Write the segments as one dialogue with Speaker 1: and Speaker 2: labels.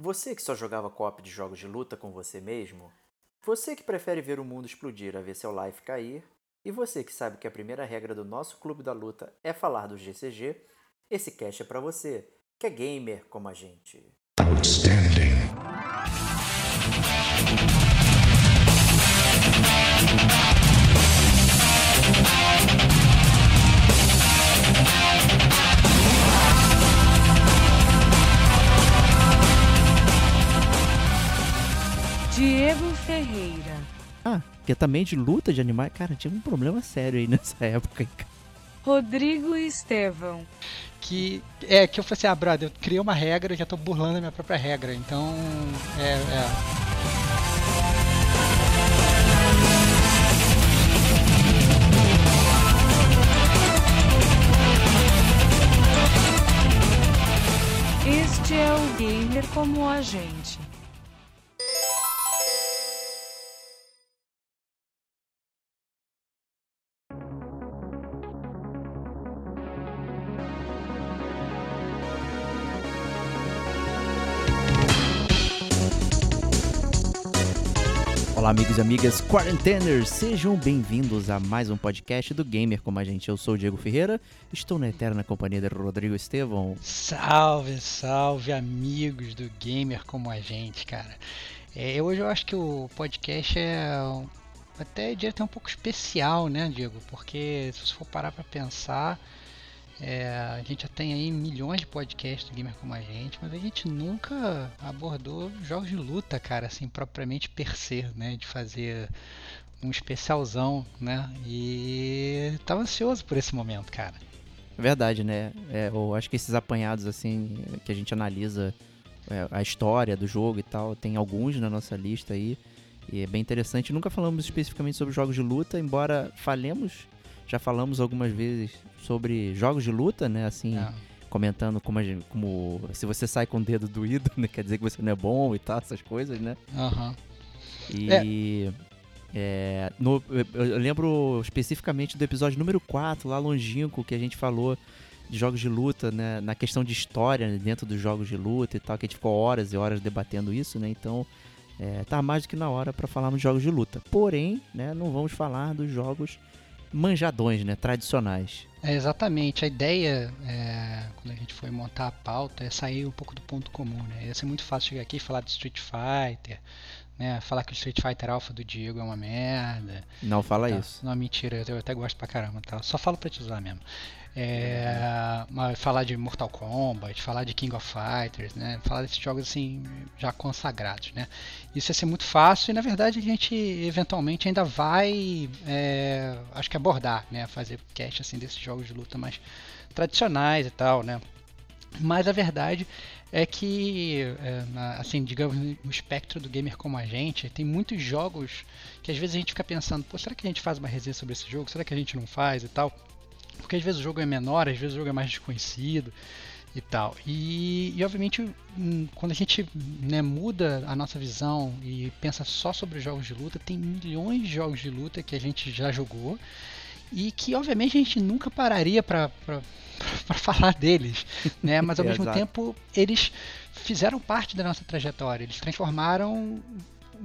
Speaker 1: Você que só jogava co-op de jogos de luta com você mesmo? Você que prefere ver o mundo explodir a ver seu life cair? E você que sabe que a primeira regra do nosso clube da luta é falar do GCG? Esse cast é para você, que é gamer como a gente. Outstanding.
Speaker 2: Diego Ferreira.
Speaker 3: Ah, que é também de luta de animais. Cara, tinha um problema sério aí nessa época.
Speaker 2: Rodrigo Estevão.
Speaker 4: Que é que eu falei assim, ah, brother, eu criei uma regra e já tô burlando a minha própria regra. Então, é. é.
Speaker 2: Este é o gamer como a gente.
Speaker 3: Olá, amigos e amigas quarenteners, sejam bem-vindos a mais um podcast do Gamer como a gente. Eu sou o Diego Ferreira, estou na eterna companhia de Rodrigo Estevão.
Speaker 4: Salve, salve, amigos do Gamer como a gente, cara. É, hoje eu acho que o podcast é até diria um pouco especial, né, Diego? Porque se você for parar para pensar, é, a gente já tem aí milhões de podcasts gamer como a gente, mas a gente nunca abordou jogos de luta, cara, assim, propriamente per se, né? De fazer um especialzão, né? E tava ansioso por esse momento, cara.
Speaker 3: É verdade, né? É, eu acho que esses apanhados, assim, que a gente analisa é, a história do jogo e tal, tem alguns na nossa lista aí. E é bem interessante. Nunca falamos especificamente sobre jogos de luta, embora falemos já falamos algumas vezes sobre jogos de luta, né? Assim, é. comentando como, gente, como, se você sai com o dedo doído, né? Quer dizer que você não é bom e tal, essas coisas, né?
Speaker 4: Aham. Uhum.
Speaker 3: E. É. É, no, eu lembro especificamente do episódio número 4, lá longínquo, que a gente falou de jogos de luta, né? Na questão de história né, dentro dos jogos de luta e tal, que a gente ficou horas e horas debatendo isso, né? Então, é, tá mais do que na hora para falar nos jogos de luta. Porém, né, não vamos falar dos jogos manjadões, né? Tradicionais.
Speaker 4: É, exatamente. A ideia, é, quando a gente foi montar a pauta, é sair um pouco do ponto comum, né? Ia ser muito fácil chegar aqui e falar de Street Fighter, né? Falar que o Street Fighter Alpha do Diego é uma merda.
Speaker 3: Não fala
Speaker 4: tá?
Speaker 3: isso.
Speaker 4: Não, mentira, eu até gosto pra caramba, tá? Só falo pra te usar mesmo. É, falar de Mortal Kombat, falar de King of Fighters, né? Falar desses jogos assim já consagrados, né? Isso ia ser muito fácil e na verdade a gente eventualmente ainda vai, é, acho que abordar, né? Fazer cast assim desses jogos de luta mais tradicionais e tal, né? Mas a verdade é que, é, assim, digamos, no espectro do gamer como a gente, tem muitos jogos que às vezes a gente fica pensando, pô, será que a gente faz uma resenha sobre esse jogo? Será que a gente não faz e tal? Porque às vezes o jogo é menor, às vezes o jogo é mais desconhecido e tal. E, e obviamente, hum, quando a gente né, muda a nossa visão e pensa só sobre jogos de luta, tem milhões de jogos de luta que a gente já jogou e que obviamente a gente nunca pararia para falar deles, né? Mas ao mesmo tempo eles fizeram parte da nossa trajetória, eles transformaram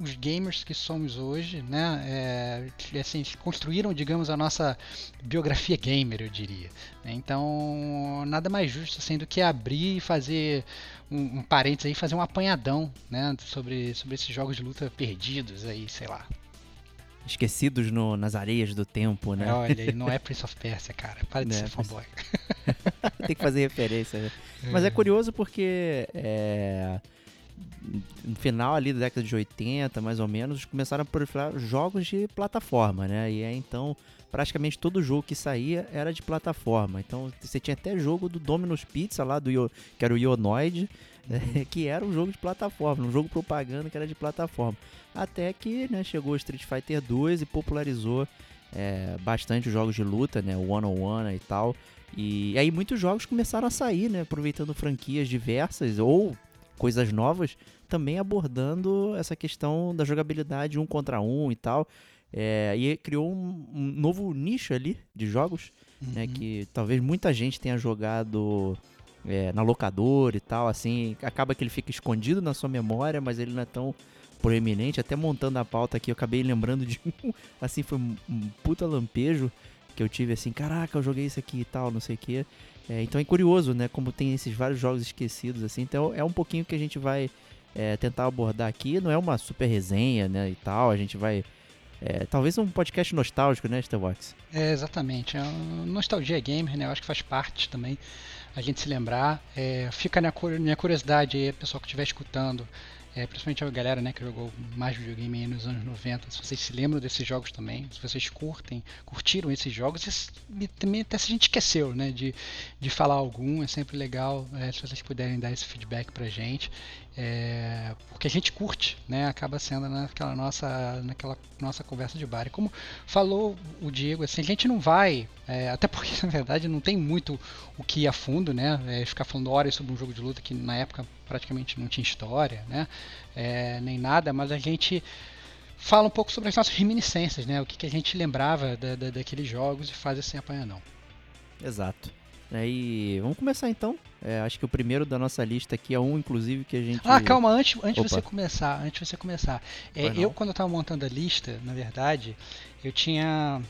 Speaker 4: os gamers que somos hoje, né, é, assim, construíram, digamos, a nossa biografia gamer, eu diria. Então, nada mais justo assim do que abrir e fazer um, um parênteses aí, fazer um apanhadão, né, sobre, sobre esses jogos de luta perdidos aí, sei lá.
Speaker 3: Esquecidos no, nas areias do tempo, né?
Speaker 4: Olha, não é Prince of Persia, cara. Para de ser fanboy.
Speaker 3: Tem que fazer referência. Né? Mas é curioso porque é, no final ali da década de 80, mais ou menos, começaram a proliferar jogos de plataforma, né? E aí, então, praticamente todo jogo que saía era de plataforma. Então, você tinha até jogo do Domino's Pizza lá, do que era o Ionoid, né? que era um jogo de plataforma, um jogo propaganda que era de plataforma. Até que né, chegou o Street Fighter 2 e popularizou é, bastante os jogos de luta, né? O One on One e tal. E aí muitos jogos começaram a sair, né? Aproveitando franquias diversas ou coisas novas, também abordando essa questão da jogabilidade um contra um e tal. É, e criou um, um, novo nicho ali de jogos, né, uhum. né? Que talvez muita gente tenha jogado é, na locadora e tal, assim, acaba que ele fica escondido na sua memória, mas ele não é tão proeminente. Até montando a pauta aqui, eu acabei lembrando de um, assim, foi um, um puta lampejo que eu tive assim, caraca, eu joguei isso aqui e tal, não sei o que. É, então é curioso, né, como tem esses vários jogos esquecidos, assim. Então é um pouquinho que a gente vai é, tentar abordar aqui. Não é uma super resenha, né, e tal. A gente vai é, talvez um podcast nostálgico, né, Starbox?
Speaker 4: É, exatamente. É nostalgia gamer, né? Eu acho que faz parte também a gente se lembrar. É, fica na minha curiosidade aí, pessoal que estiver escutando, é, principalmente a galera né, que jogou mais videogame nos anos 90, se vocês se lembram desses jogos também, se vocês curtem, curtiram esses jogos, e também até se a gente esqueceu né, de, de falar algum, é sempre legal é, se vocês puderem dar esse feedback pra gente. É, porque a gente curte, né? Acaba sendo naquela nossa, naquela nossa conversa de bar. E como falou o Diego, assim, a gente não vai, é, até porque na verdade não tem muito o que ir a fundo, né? É, ficar falando horas sobre um jogo de luta que na época praticamente não tinha história, né? É, nem nada, mas a gente fala um pouco sobre as nossas reminiscências, né? O que, que a gente lembrava da, da, daqueles jogos e faz assim apanhar
Speaker 3: Exato. E vamos começar então. É, acho que o primeiro da nossa lista aqui é um, inclusive, que a gente.
Speaker 4: Ah, calma, antes, antes de você começar, antes de você começar. É, eu, quando eu estava montando a lista, na verdade, eu tinha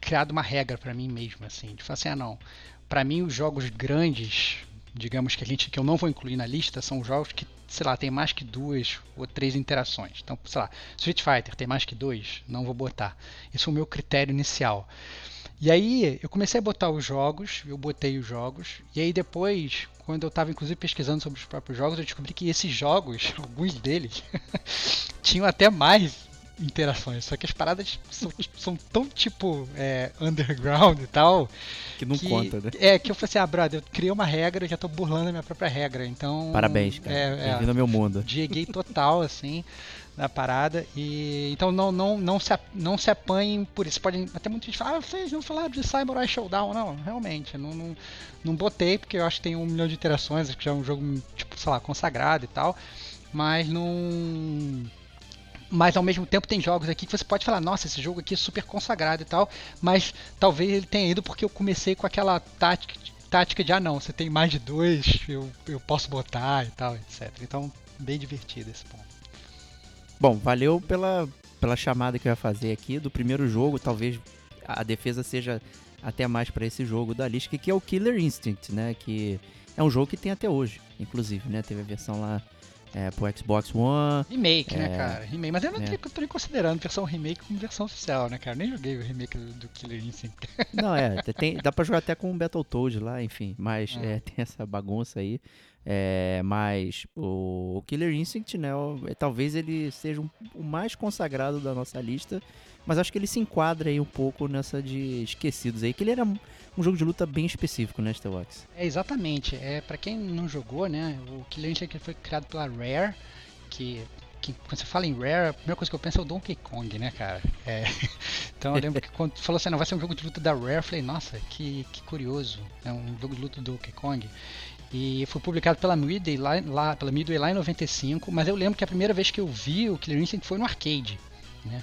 Speaker 4: criado uma regra para mim mesmo, assim, de falar assim, ah não. Para mim, os jogos grandes, digamos que a gente que eu não vou incluir na lista, são jogos que, sei lá, tem mais que duas ou três interações. Então, sei lá, Street Fighter tem mais que dois, não vou botar. Esse é o meu critério inicial. E aí eu comecei a botar os jogos, eu botei os jogos, e aí depois, quando eu estava inclusive pesquisando sobre os próprios jogos, eu descobri que esses jogos, alguns deles, tinham até mais interações. Só que as paradas são, são tão tipo é, underground e tal.
Speaker 3: Que não que, conta, né?
Speaker 4: É, que eu falei assim, ah, brother, eu criei uma regra, já tô burlando a minha própria regra. Então.
Speaker 3: Parabéns, cara. É, é, Bem-vindo ao meu mundo.
Speaker 4: Dieguei total, assim na parada. E então não não não se não se apanhem por isso. Podem até muita gente falar, ah, vocês não falaram de Samurai Showdown, não, realmente, não, não, não botei porque eu acho que tem um milhão de interações, acho que já é um jogo tipo, sei lá, consagrado e tal, mas não mas ao mesmo tempo tem jogos aqui que você pode falar, nossa, esse jogo aqui é super consagrado e tal, mas talvez ele tenha ido porque eu comecei com aquela tática, tática de, ah não, você tem mais de dois, eu, eu posso botar e tal, etc. Então, bem divertido esse ponto.
Speaker 3: Bom, valeu pela, pela chamada que eu ia fazer aqui do primeiro jogo. Talvez a defesa seja até mais para esse jogo da lista, que é o Killer Instinct, né? Que é um jogo que tem até hoje, inclusive, né? Teve a versão lá é, pro Xbox One.
Speaker 4: Remake, né, é, né, cara? Remake. Mas eu não é. tô nem considerando versão remake como versão oficial, né, cara? Nem joguei o remake do, do Killer Instinct.
Speaker 3: Não, é, tem, dá pra jogar até com o Battletoad lá, enfim. Mas ah. é, tem essa bagunça aí. É, mas o, o, Killer Instinct, né, o, é, talvez ele seja um, o mais consagrado da nossa lista, mas acho que ele se enquadra aí um pouco nessa de esquecidos aí, que ele era um jogo de luta bem específico, né, Starwax?
Speaker 4: É, exatamente. É, para quem não jogou, né, o Killer Instinct foi criado pela Rare, que que quando você fala em Rare, a primeira coisa que eu penso é o Donkey Kong, né, cara? É, então eu lembro que quando falou assim, não, vai ser um jogo de luta da Rare, eu falei, nossa, que, que curioso, é um jogo de luta do Donkey Kong. E foi publicado pela Midway lá, lá, pela Midway lá em 95, mas eu lembro que a primeira vez que eu vi o Killer Instinct foi no arcade, né?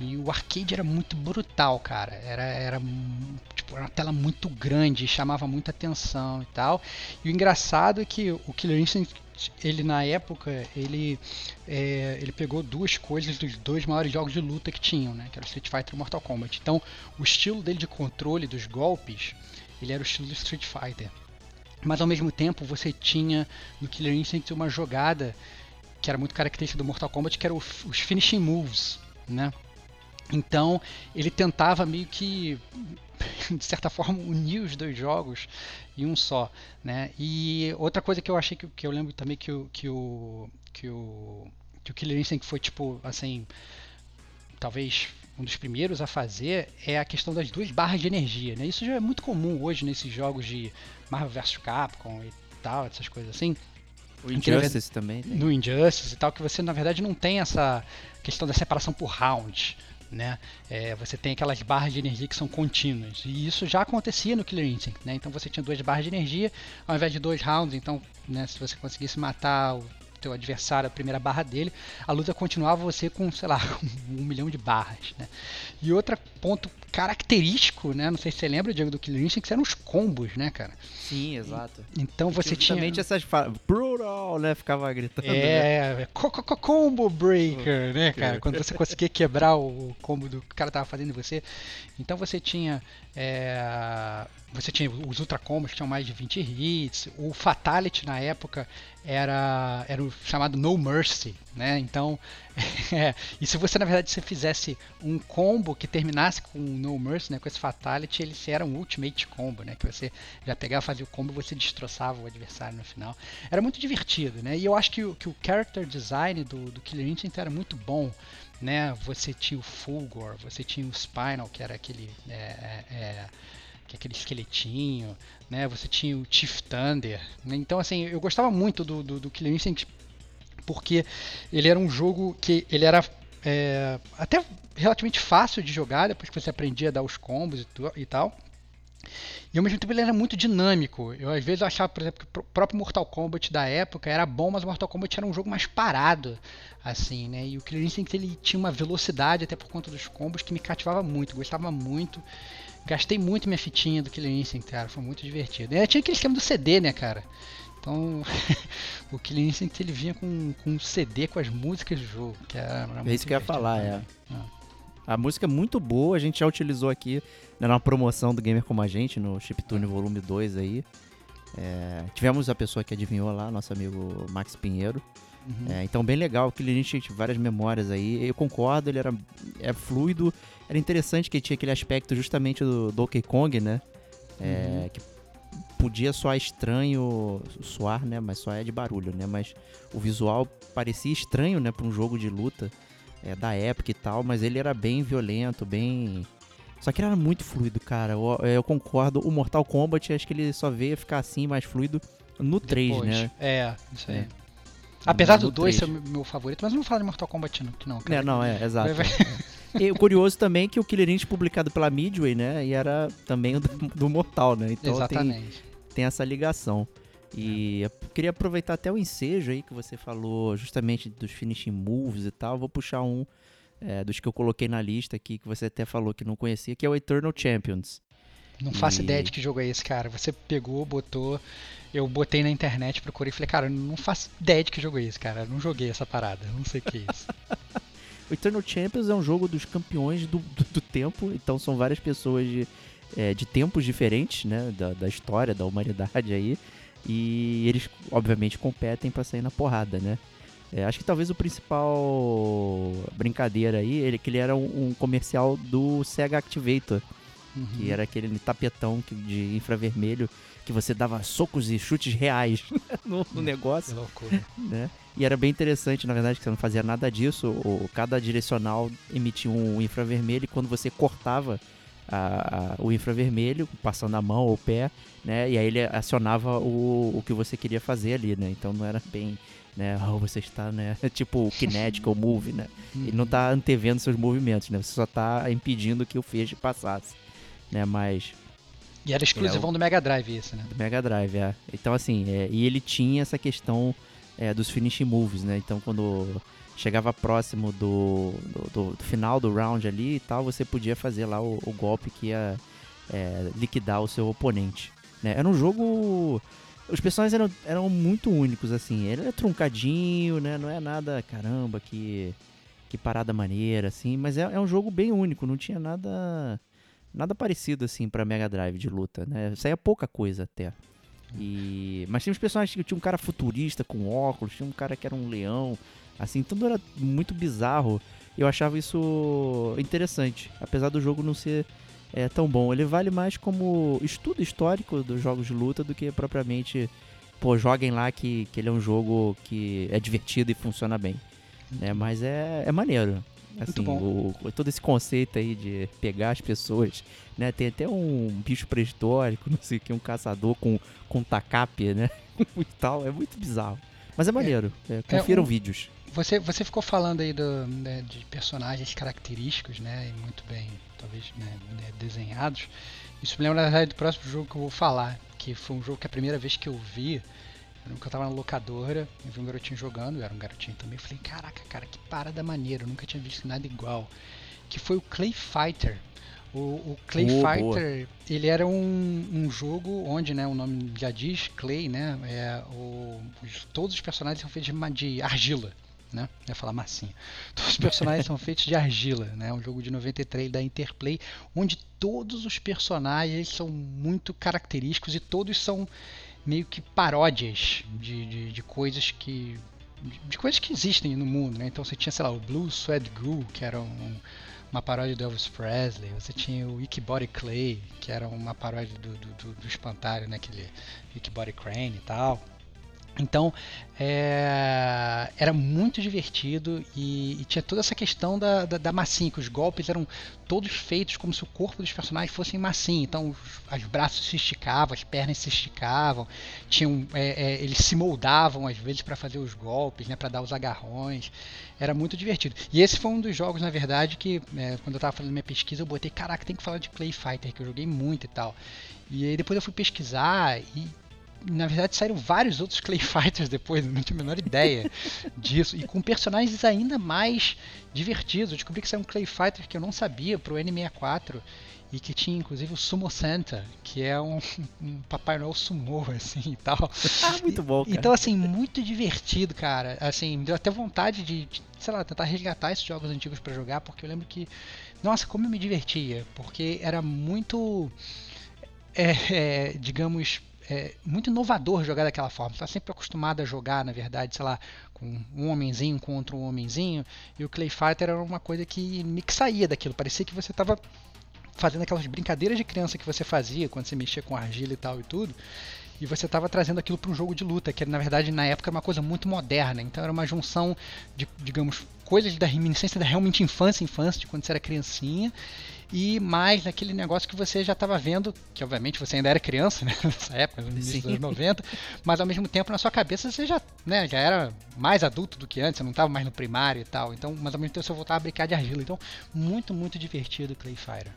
Speaker 4: E o arcade era muito brutal, cara. Era, era tipo, uma tela muito grande, chamava muita atenção e tal. E o engraçado é que o Killer Instinct, ele na época, ele, é, ele pegou duas coisas dos dois maiores jogos de luta que tinham, né? Que era o Street Fighter e o Mortal Kombat. Então, o estilo dele de controle dos golpes, ele era o estilo do Street Fighter. Mas ao mesmo tempo você tinha no Killer Instinct uma jogada que era muito característica do Mortal Kombat, que era os finishing moves, né? Então ele tentava meio que de certa forma unir os dois jogos em um só, né? E outra coisa que eu achei que, que eu lembro também que o que o que o que o Killer Instinct foi tipo assim, talvez um dos primeiros a fazer é a questão das duas barras de energia. Né? Isso já é muito comum hoje nesses jogos de Marvel vs Capcom e tal, essas coisas assim.
Speaker 3: O Injustice que, também.
Speaker 4: Tem. No Injustice e tal, que você na verdade não tem essa questão da separação por round. Né? É, você tem aquelas barras de energia que são contínuas. E isso já acontecia no Killer Instinct. Né? Então você tinha duas barras de energia, ao invés de dois rounds. Então, né, se você conseguisse matar o teu adversário, a primeira barra dele, a luta continuava você com, sei lá, um milhão de barras, né? E outro ponto característico, né? Não sei se você lembra, Diego, do Killer Instinct, que eram os combos, né, cara?
Speaker 3: Sim, exato.
Speaker 4: Então você tinha...
Speaker 3: Justamente essas falas, brutal, né? Ficava gritando. né?
Speaker 4: É, co- co- co- combo breaker, né, cara? Quando você conseguia quebrar o combo do que o cara tava fazendo em você. Então você tinha. É, você tinha os ultra combos que tinham mais de 20 hits. O Fatality na época era, era o chamado No Mercy, né? Então. é, e se você na verdade se fizesse um combo que terminasse com No Mercy, né? Com esse Fatality, ele era um Ultimate Combo, né? Que você já pegava, fazia o combo você destroçava o adversário no final. Era muito divertido, né? E eu acho que, o- que o character design do, do Killer Instinct era muito bom, né? Você tinha o Fulgor, você tinha o Spinal, que era aquele... é, é, é, que é aquele esqueletinho, né? Você tinha o Chief Thunder. né? Então, assim, eu gostava muito do, do, do Killer Instinct porque ele era um jogo que ele era é, até relativamente fácil de jogar depois que você aprendia a dar os combos e, tu- e tal. E ao mesmo tempo ele era muito dinâmico. Eu às vezes achava, por exemplo, que o próprio Mortal Kombat da época era bom, mas o Mortal Kombat era um jogo mais parado, assim, né? E o Killer Instinct ele tinha uma velocidade até por conta dos combos que me cativava muito, gostava muito. Gastei muito minha fitinha do Killer Instinct, cara, foi muito divertido. E tinha aquele esquema do CD, né, cara? Então, o Killer Instinct ele vinha com, com um CD com as músicas do jogo, que era, era
Speaker 3: É isso que eu ia falar, é.
Speaker 4: Ah.
Speaker 3: A música é muito boa, a gente já utilizou aqui né, numa promoção do Gamer Como a Gente, no Chiptune Volume 2 aí. É, tivemos a pessoa que adivinhou lá, nosso amigo Max Pinheiro.
Speaker 4: Uhum.
Speaker 3: É, então, bem legal, que ele tinha várias memórias aí. Eu concordo, ele era é fluido. Era interessante que tinha aquele aspecto justamente do Donkey Kong, né? É, Que podia soar estranho, soar, né? Mas só é de barulho, né? Mas o visual parecia estranho, né? Pra um jogo de luta é, da época e tal. Mas ele era bem violento, bem... Só que ele era muito fluido, cara. Eu, eu concordo. O Mortal Kombat, acho que ele só veio ficar assim, mais fluido no 3,
Speaker 4: Depois.
Speaker 3: né?
Speaker 4: É, isso aí.
Speaker 3: É.
Speaker 4: Apesar
Speaker 3: No
Speaker 4: do 2 ser meu favorito, mas não falo de Mortal Kombat não, não, cara.
Speaker 3: É, não, é, exato.
Speaker 4: Vai-
Speaker 3: E o curioso também é que o Killer Instinct publicado pela Midway, né? E era também o do, do Mortal, né? Então tem,
Speaker 4: Exatamente.
Speaker 3: tem essa ligação. E eu queria aproveitar até o ensejo aí que você falou justamente dos finishing moves e tal. Vou puxar um é, dos que eu coloquei na lista aqui, que você até falou que não conhecia, que é o Eternal Champions.
Speaker 4: Não faço
Speaker 3: E-
Speaker 4: ideia de que jogo é esse, cara. Você pegou, botou. Eu botei na internet, procurei e falei, cara, não faço ideia de que jogo é esse, cara. Eu não joguei essa parada. Não sei o que é isso.
Speaker 3: O Eternal Champions é um jogo dos campeões do, do, do tempo, então são várias pessoas de, é, de tempos diferentes, né, da, da história, da humanidade aí, e eles, obviamente, competem pra sair na porrada, né. É, acho que talvez o principal brincadeira aí, ele, que ele era um, um comercial do Sega Activator,
Speaker 4: Uhum.
Speaker 3: que era aquele tapetão que- de infravermelho que você dava socos e chutes reais no, no negócio
Speaker 4: Que loucura.
Speaker 3: né? E era bem interessante, na verdade, que você não fazia nada disso. O, cada direcional emitia um infravermelho e quando você cortava a- a- o infravermelho, passando a mão ou o pé, né? E aí ele acionava o, o que você queria fazer ali, né? Então não era bem, né? Oh, você está, né? Tipo o kinetic ou move, né? Ele não tá antevendo seus movimentos, né? Você só tá impedindo que o feixe passasse, né? Mas
Speaker 4: E era exclusivão do Mega Drive esse, né?
Speaker 3: do Mega Drive, é. Então, assim, é, e ele tinha essa questão é, dos finishing moves, né? Então, quando chegava próximo do, do, do- final do round ali e tal, você podia fazer lá o, o golpe que ia é, liquidar o seu oponente. Né? Era um jogo. Os personagens eram, eram muito únicos, assim. Ele é truncadinho, né? Não é nada, caramba, que, que parada maneira, assim. Mas é, é um jogo bem único, não tinha nada nada parecido assim pra Mega Drive de luta, né? Saía pouca coisa até. E mas tinha uns personagens que tinha um cara futurista com óculos, tinha um cara que era um leão, assim, tudo era muito bizarro. Eu achava isso interessante, apesar do jogo não ser é, tão bom. Ele vale mais como estudo histórico dos jogos de luta do que propriamente, pô, joguem lá que, que ele é um jogo que é divertido e funciona bem. Né? Mas é, é maneiro. Assim, o- todo esse conceito aí de pegar as pessoas, né? Tem até um bicho pré-histórico, não sei o que, um caçador com, com tacape, né? e tal, é muito bizarro. Mas é maneiro, é, confiram
Speaker 4: um-
Speaker 3: vídeos.
Speaker 4: Você, você ficou falando aí do, né, de personagens característicos, né? E muito bem, talvez, né, né, desenhados. Isso me lembra, na verdade, do próximo jogo que eu vou falar. Que foi um jogo que a primeira vez que eu vi, Eu eu tava na locadora, eu vi um garotinho jogando, eu era um garotinho também. Eu falei, caraca, cara, que parada maneira, eu nunca tinha visto nada igual. Que foi o Clay Fighter. O, o Clay
Speaker 3: Oh, boa.
Speaker 4: Fighter, ele era um, um jogo onde, né, o nome já diz, Clay, né, é, o, os- todos os personagens são feitos de, de argila, né, eu ia falar massinha. Todos os personagens são feitos de argila, né, um jogo de 93 da Interplay, onde todos os personagens são muito característicos e todos são meio que paródias de, de, de coisas que de, coisas que existem no mundo, né? Então você tinha, sei lá, o Blue Sweat Goo, que era um- uma paródia do Elvis Presley, você tinha o Icky Body Clay, que era uma paródia do, do, do, do espantalho, né? Aquele Icky Body Crane e tal. Então, é, era muito divertido e, e tinha toda essa questão da, da, da massinha, que os golpes eram todos feitos como se o corpo dos personagens fossem massinha. Então, os, os braços se esticavam, as pernas se esticavam, tinham, é, é, eles se moldavam às vezes para fazer os golpes, né, para dar os agarrões. Era muito divertido. E esse foi um dos jogos, na verdade, que é, quando eu estava fazendo minha pesquisa, eu botei, caraca, tem que falar de Clay Fighter, que eu joguei muito e tal. E aí depois eu fui pesquisar e na verdade saíram vários outros Clay Fighters depois, não tinha a menor ideia disso. E com personagens ainda mais divertidos. Eu descobri que saiu um Clay Fighter que eu não sabia pro N64 e que tinha inclusive o Sumo Santa, que é um, um Papai Noel sumô, assim e tal.
Speaker 3: Ah, muito bom, cara.
Speaker 4: Então, assim, muito divertido, cara. Assim, me deu até vontade de, de, sei lá, tentar resgatar esses jogos antigos pra jogar, porque eu lembro que, nossa, como eu me divertia, porque era muito, é, é, digamos, é, muito inovador jogar daquela forma. Você tá sempre acostumado a jogar, na verdade, sei lá, com um homenzinho contra um homenzinho, e o Clay Fighter era uma coisa que me saía daquilo. Parecia que você tava fazendo aquelas brincadeiras de criança que você fazia quando você mexia com argila e tal e tudo. E você estava trazendo aquilo para um jogo de luta, que na verdade na época era uma coisa muito moderna. Então era uma junção de, digamos, coisas da reminiscência da realmente infância, infância, de quando você era criancinha, e mais naquele negócio que você já estava vendo, que obviamente você ainda era criança, né, nessa época, no início dos anos 90, mas ao mesmo tempo na sua cabeça você já, né, já era mais adulto do que antes, você não estava mais no primário e tal. Então, mas ao mesmo tempo você voltava a brincar de argila. Então, muito, muito divertido o Clay Fighter.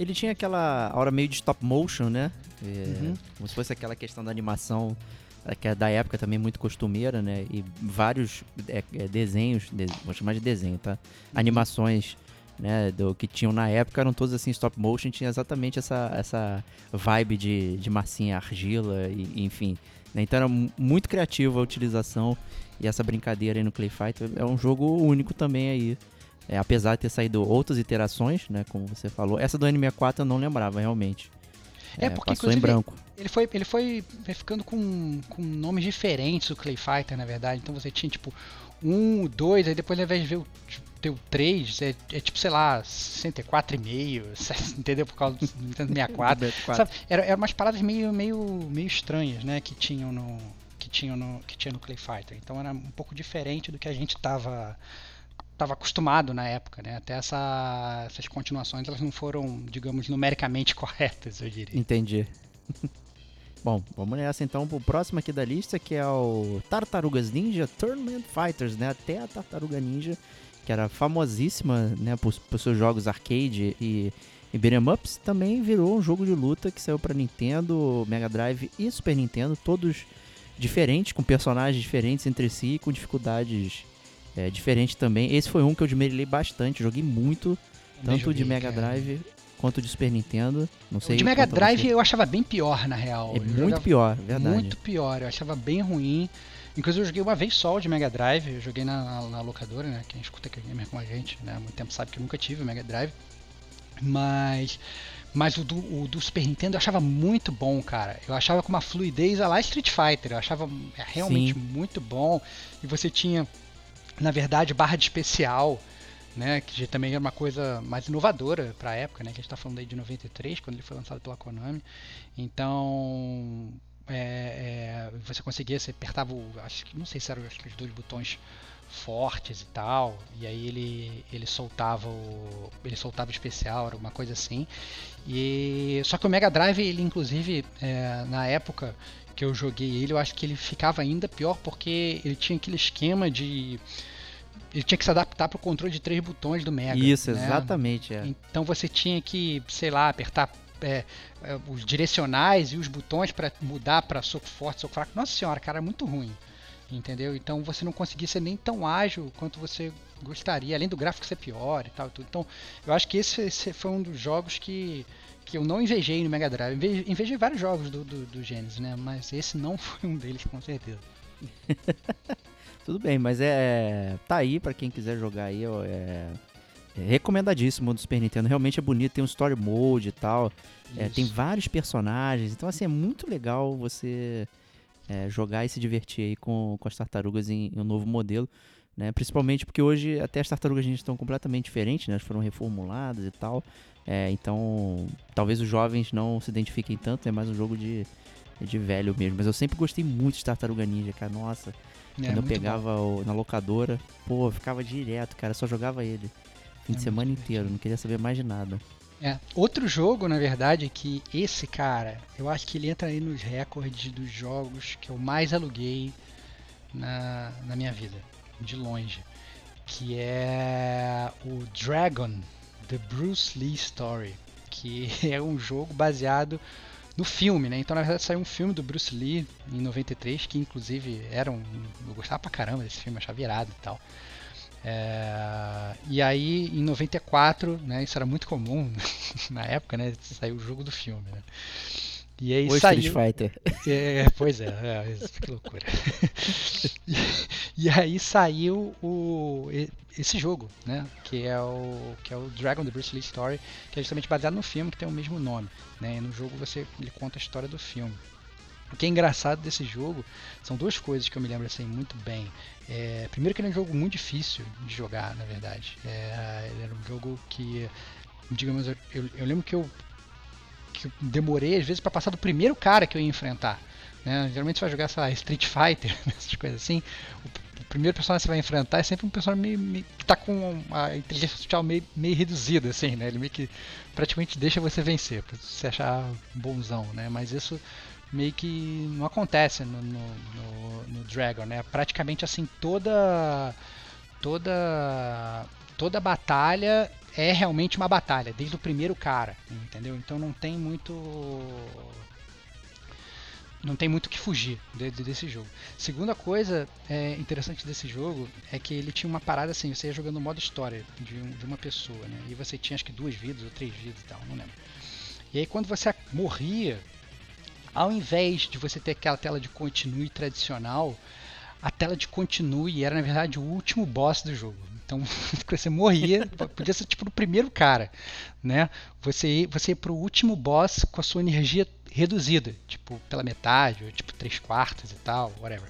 Speaker 3: Ele tinha aquela aura meio de stop motion, né? É,
Speaker 4: Uhum.
Speaker 3: Como se fosse aquela questão da animação é, que é da época também muito costumeira, né? E vários é, é, desenhos, de- vou chamar de desenho, tá? Animações, né? Do que tinham na época eram todos assim stop motion, tinha exatamente essa, essa vibe de, de massinha argila e enfim. né? Então era mu- muito criativa a utilização e essa brincadeira aí no Clay Fighter é um jogo único também aí. É, apesar de ter saído outras iterações, né, como você falou, essa do N64 eu não lembrava realmente.
Speaker 4: É, porque,
Speaker 3: passou em branco.
Speaker 4: Ele foi, ele foi foi ficando com, com nomes diferentes, o Clay Fighter, na verdade. Então você tinha tipo um, dois, aí depois ao invés de ver o, ter o 3, é, é tipo, sei lá, 64,5, entendeu? Por causa do Nintendo 64. Sabe, era, era umas paradas meio, meio, meio estranhas, né, que tinham no que tinham no que tinha no Clay Fighter. Então era um pouco diferente do que a gente tava tava acostumado na época, né? Até essa, essas continuações elas não foram, digamos, numericamente corretas, eu diria.
Speaker 3: Entendi. Bom, vamos nessa então pro próximo aqui da lista, que é o Tartarugas Ninja Tournament Fighters, né? Até a Tartaruga Ninja, que era famosíssima, né, por, por seus jogos arcade e, e beat'em ups, também virou um jogo de luta que saiu pra Nintendo, Mega Drive e Super Nintendo, todos diferentes, com personagens diferentes entre si, com dificuldades é, diferentes também. Esse foi um que eu desmerilei bastante, joguei muito, tanto de
Speaker 4: joguei,
Speaker 3: Mega
Speaker 4: cara.
Speaker 3: Drive quanto de Super Nintendo. Não sei
Speaker 4: O de Mega Drive
Speaker 3: você.
Speaker 4: eu achava bem pior, na real.
Speaker 3: É muito pior, verdade.
Speaker 4: Muito pior, eu achava bem ruim. Inclusive eu joguei uma vez só o de Mega Drive, eu joguei na, na- na locadora, né? Quem escuta aqui gamer com a gente, né? Há muito tempo sabe que eu nunca tive o Mega Drive. Mas. Mas o do, o do Super Nintendo eu achava muito bom, cara. Eu achava com uma fluidez a lá Street Fighter. Eu achava é, realmente
Speaker 3: Sim.
Speaker 4: muito bom. E você tinha, na verdade, barra de especial, né? Que também era uma coisa mais inovadora pra época, né? Que a gente tá falando aí de 93, quando ele foi lançado pela Konami. Então. É, é, você conseguia, você apertava, o, acho que não sei se eram acho que os dois botões fortes e tal, e aí ele ele soltava o ele soltava o especial, era uma coisa assim. E só que o Mega Drive, ele inclusive é, na época que eu joguei ele, eu acho que ele ficava ainda pior porque ele tinha aquele esquema de ele tinha que se adaptar para o controle de três botões do Mega.
Speaker 3: Isso,
Speaker 4: né?
Speaker 3: exatamente. É.
Speaker 4: Então você tinha que, sei lá, apertar é, é, os direcionais e os botões para mudar para soco forte, soco fraco. Nossa senhora, cara, é muito ruim. Entendeu? Então você não conseguia ser nem tão ágil quanto você gostaria, além do gráfico ser pior e tal. Tudo. Então eu acho que esse, esse foi um dos jogos que que eu não invejei no Mega Drive. Invejei vários jogos do, do, do Genesis, né? Mas esse não foi um deles, com certeza.
Speaker 3: Tudo bem, mas é. Tá aí para quem quiser jogar aí. É, é recomendadíssimo do Super Nintendo. Realmente é bonito, tem um story mode e tal. É, tem vários personagens. Então, assim, é muito legal você é, jogar e se divertir aí com, com as tartarugas em, em um novo modelo. Né? Principalmente porque hoje até as tartarugas gente estão completamente diferentes, né? Elas foram reformuladas e tal. É, então, talvez os jovens não se identifiquem tanto, é mais um jogo de, de velho mesmo. Mas eu sempre gostei muito de Tartaruga Ninja, cara. Nossa, é, quando eu pegava o, na locadora, pô, ficava direto, cara. Só jogava ele. Fim é de semana inteiro, não queria saber mais de nada.
Speaker 4: É, outro jogo, na verdade, que esse cara, eu acho que ele entra aí nos recordes dos jogos que eu mais aluguei na, na minha vida, de longe. Que é o Dragon The Bruce Lee Story, que é um jogo baseado no filme, né? Então, na verdade, saiu um filme do Bruce Lee em 93, que inclusive era um. Eu gostava pra caramba desse filme, achava virado e tal. É, e aí, em 94, né? Isso era muito comum na época, né? Saiu o jogo do filme, né?
Speaker 3: E aí o saiu. Street Fighter.
Speaker 4: É, pois é, é, que loucura. e, e, aí saiu o, esse jogo, né? Que é o que é o Dragon the Bruce Lee Story, que é justamente baseado no filme que tem o mesmo nome, né? E no jogo você ele conta a história do filme. O que é engraçado desse jogo são duas coisas que eu me lembro assim muito bem. É, primeiro que ele é um jogo muito difícil de jogar, na verdade. É, ele era um jogo que, digamos, eu, eu, lembro que eu que eu demorei às vezes para passar do primeiro cara que eu ia enfrentar. Né? Geralmente você vai jogar, sei lá, Street Fighter, essas coisas assim. O, primeiro personagem que você vai enfrentar é sempre um personagem meio, meio, que está com a inteligência social meio, meio reduzida, assim, né? Ele meio que praticamente deixa você vencer, para você achar bonzão, né? Mas isso meio que não acontece no, no, no, no Dragon, né? Praticamente assim toda toda toda batalha é realmente uma batalha, desde o primeiro cara, entendeu? Então não tem muito. Não tem muito que fugir de, de, desse jogo. Segunda coisa é, interessante desse jogo é que ele tinha uma parada assim: você ia jogando modo história de, um, de uma pessoa, né? E você tinha acho que duas vidas ou três vidas e tal, não lembro. E aí quando você morria, ao invés de você ter aquela tela de continue tradicional, a tela de continue era na verdade o último boss do jogo. Então você morria, podia ser tipo o primeiro cara, né? Você você ia pro último boss com a sua energia reduzida, tipo pela metade, ou tipo três quartos e tal, whatever.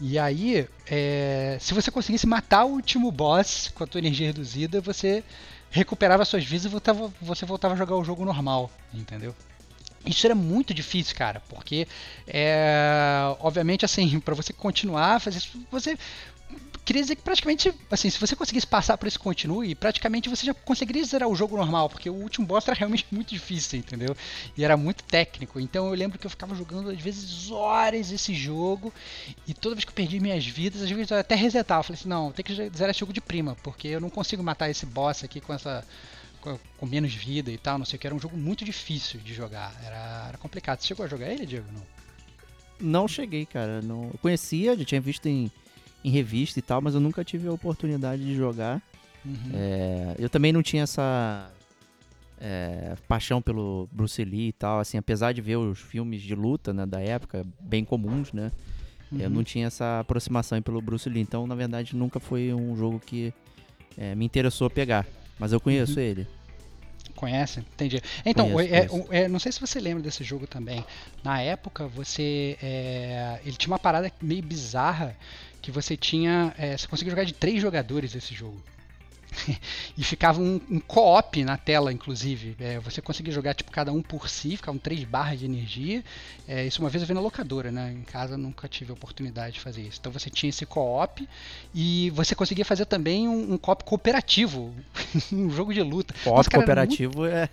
Speaker 4: E aí, é, se você conseguisse matar o último boss com a tua energia reduzida, você recuperava suas vidas e voltava, você voltava a jogar o jogo normal, entendeu? Isso era muito difícil, cara, porque é, obviamente assim, para você continuar fazer isso, você queria dizer que praticamente, assim, se você conseguisse passar por esse continue, praticamente você já conseguiria zerar o jogo normal, porque o último boss era realmente muito difícil, entendeu? E era muito técnico. Então eu lembro que eu ficava jogando às vezes horas esse jogo, e toda vez que eu perdi minhas vidas, às vezes eu até resetava. Eu falei assim: não, tem que zerar esse jogo de prima, porque eu não consigo matar esse boss aqui com essa. Com, menos vida e tal, não sei o que. Era um jogo muito difícil de jogar. Era, era complicado. Você chegou a jogar ele, Diego? Não?
Speaker 3: Não cheguei, cara. Não... Eu conhecia, já tinha visto em em revista e tal, mas eu nunca tive a oportunidade de jogar. Uhum. É, eu também não tinha essa é, paixão pelo Bruce Lee e tal, assim, apesar de ver os filmes de luta né, da época, bem comuns, né? Uhum. Eu não tinha essa aproximação pelo Bruce Lee, então na verdade nunca foi um jogo que é, me interessou pegar, mas eu conheço uhum. ele.
Speaker 4: Conhece? Entendi. Então, conheço, é, conheço. É, não sei se você lembra desse jogo também. Na época, você. É, ele tinha uma parada meio bizarra que você tinha. É, você conseguia jogar de três jogadores esse jogo. e ficava um, um co-op na tela, inclusive. É, você conseguia jogar tipo cada um por si, ficavam três barras de energia. É, isso uma vez eu vi na locadora, né? Em casa nunca tive a oportunidade de fazer isso. Então você tinha esse co-op e você conseguia fazer também um, um co-op cooperativo, um jogo de luta.
Speaker 3: Co-op cooperativo muito... é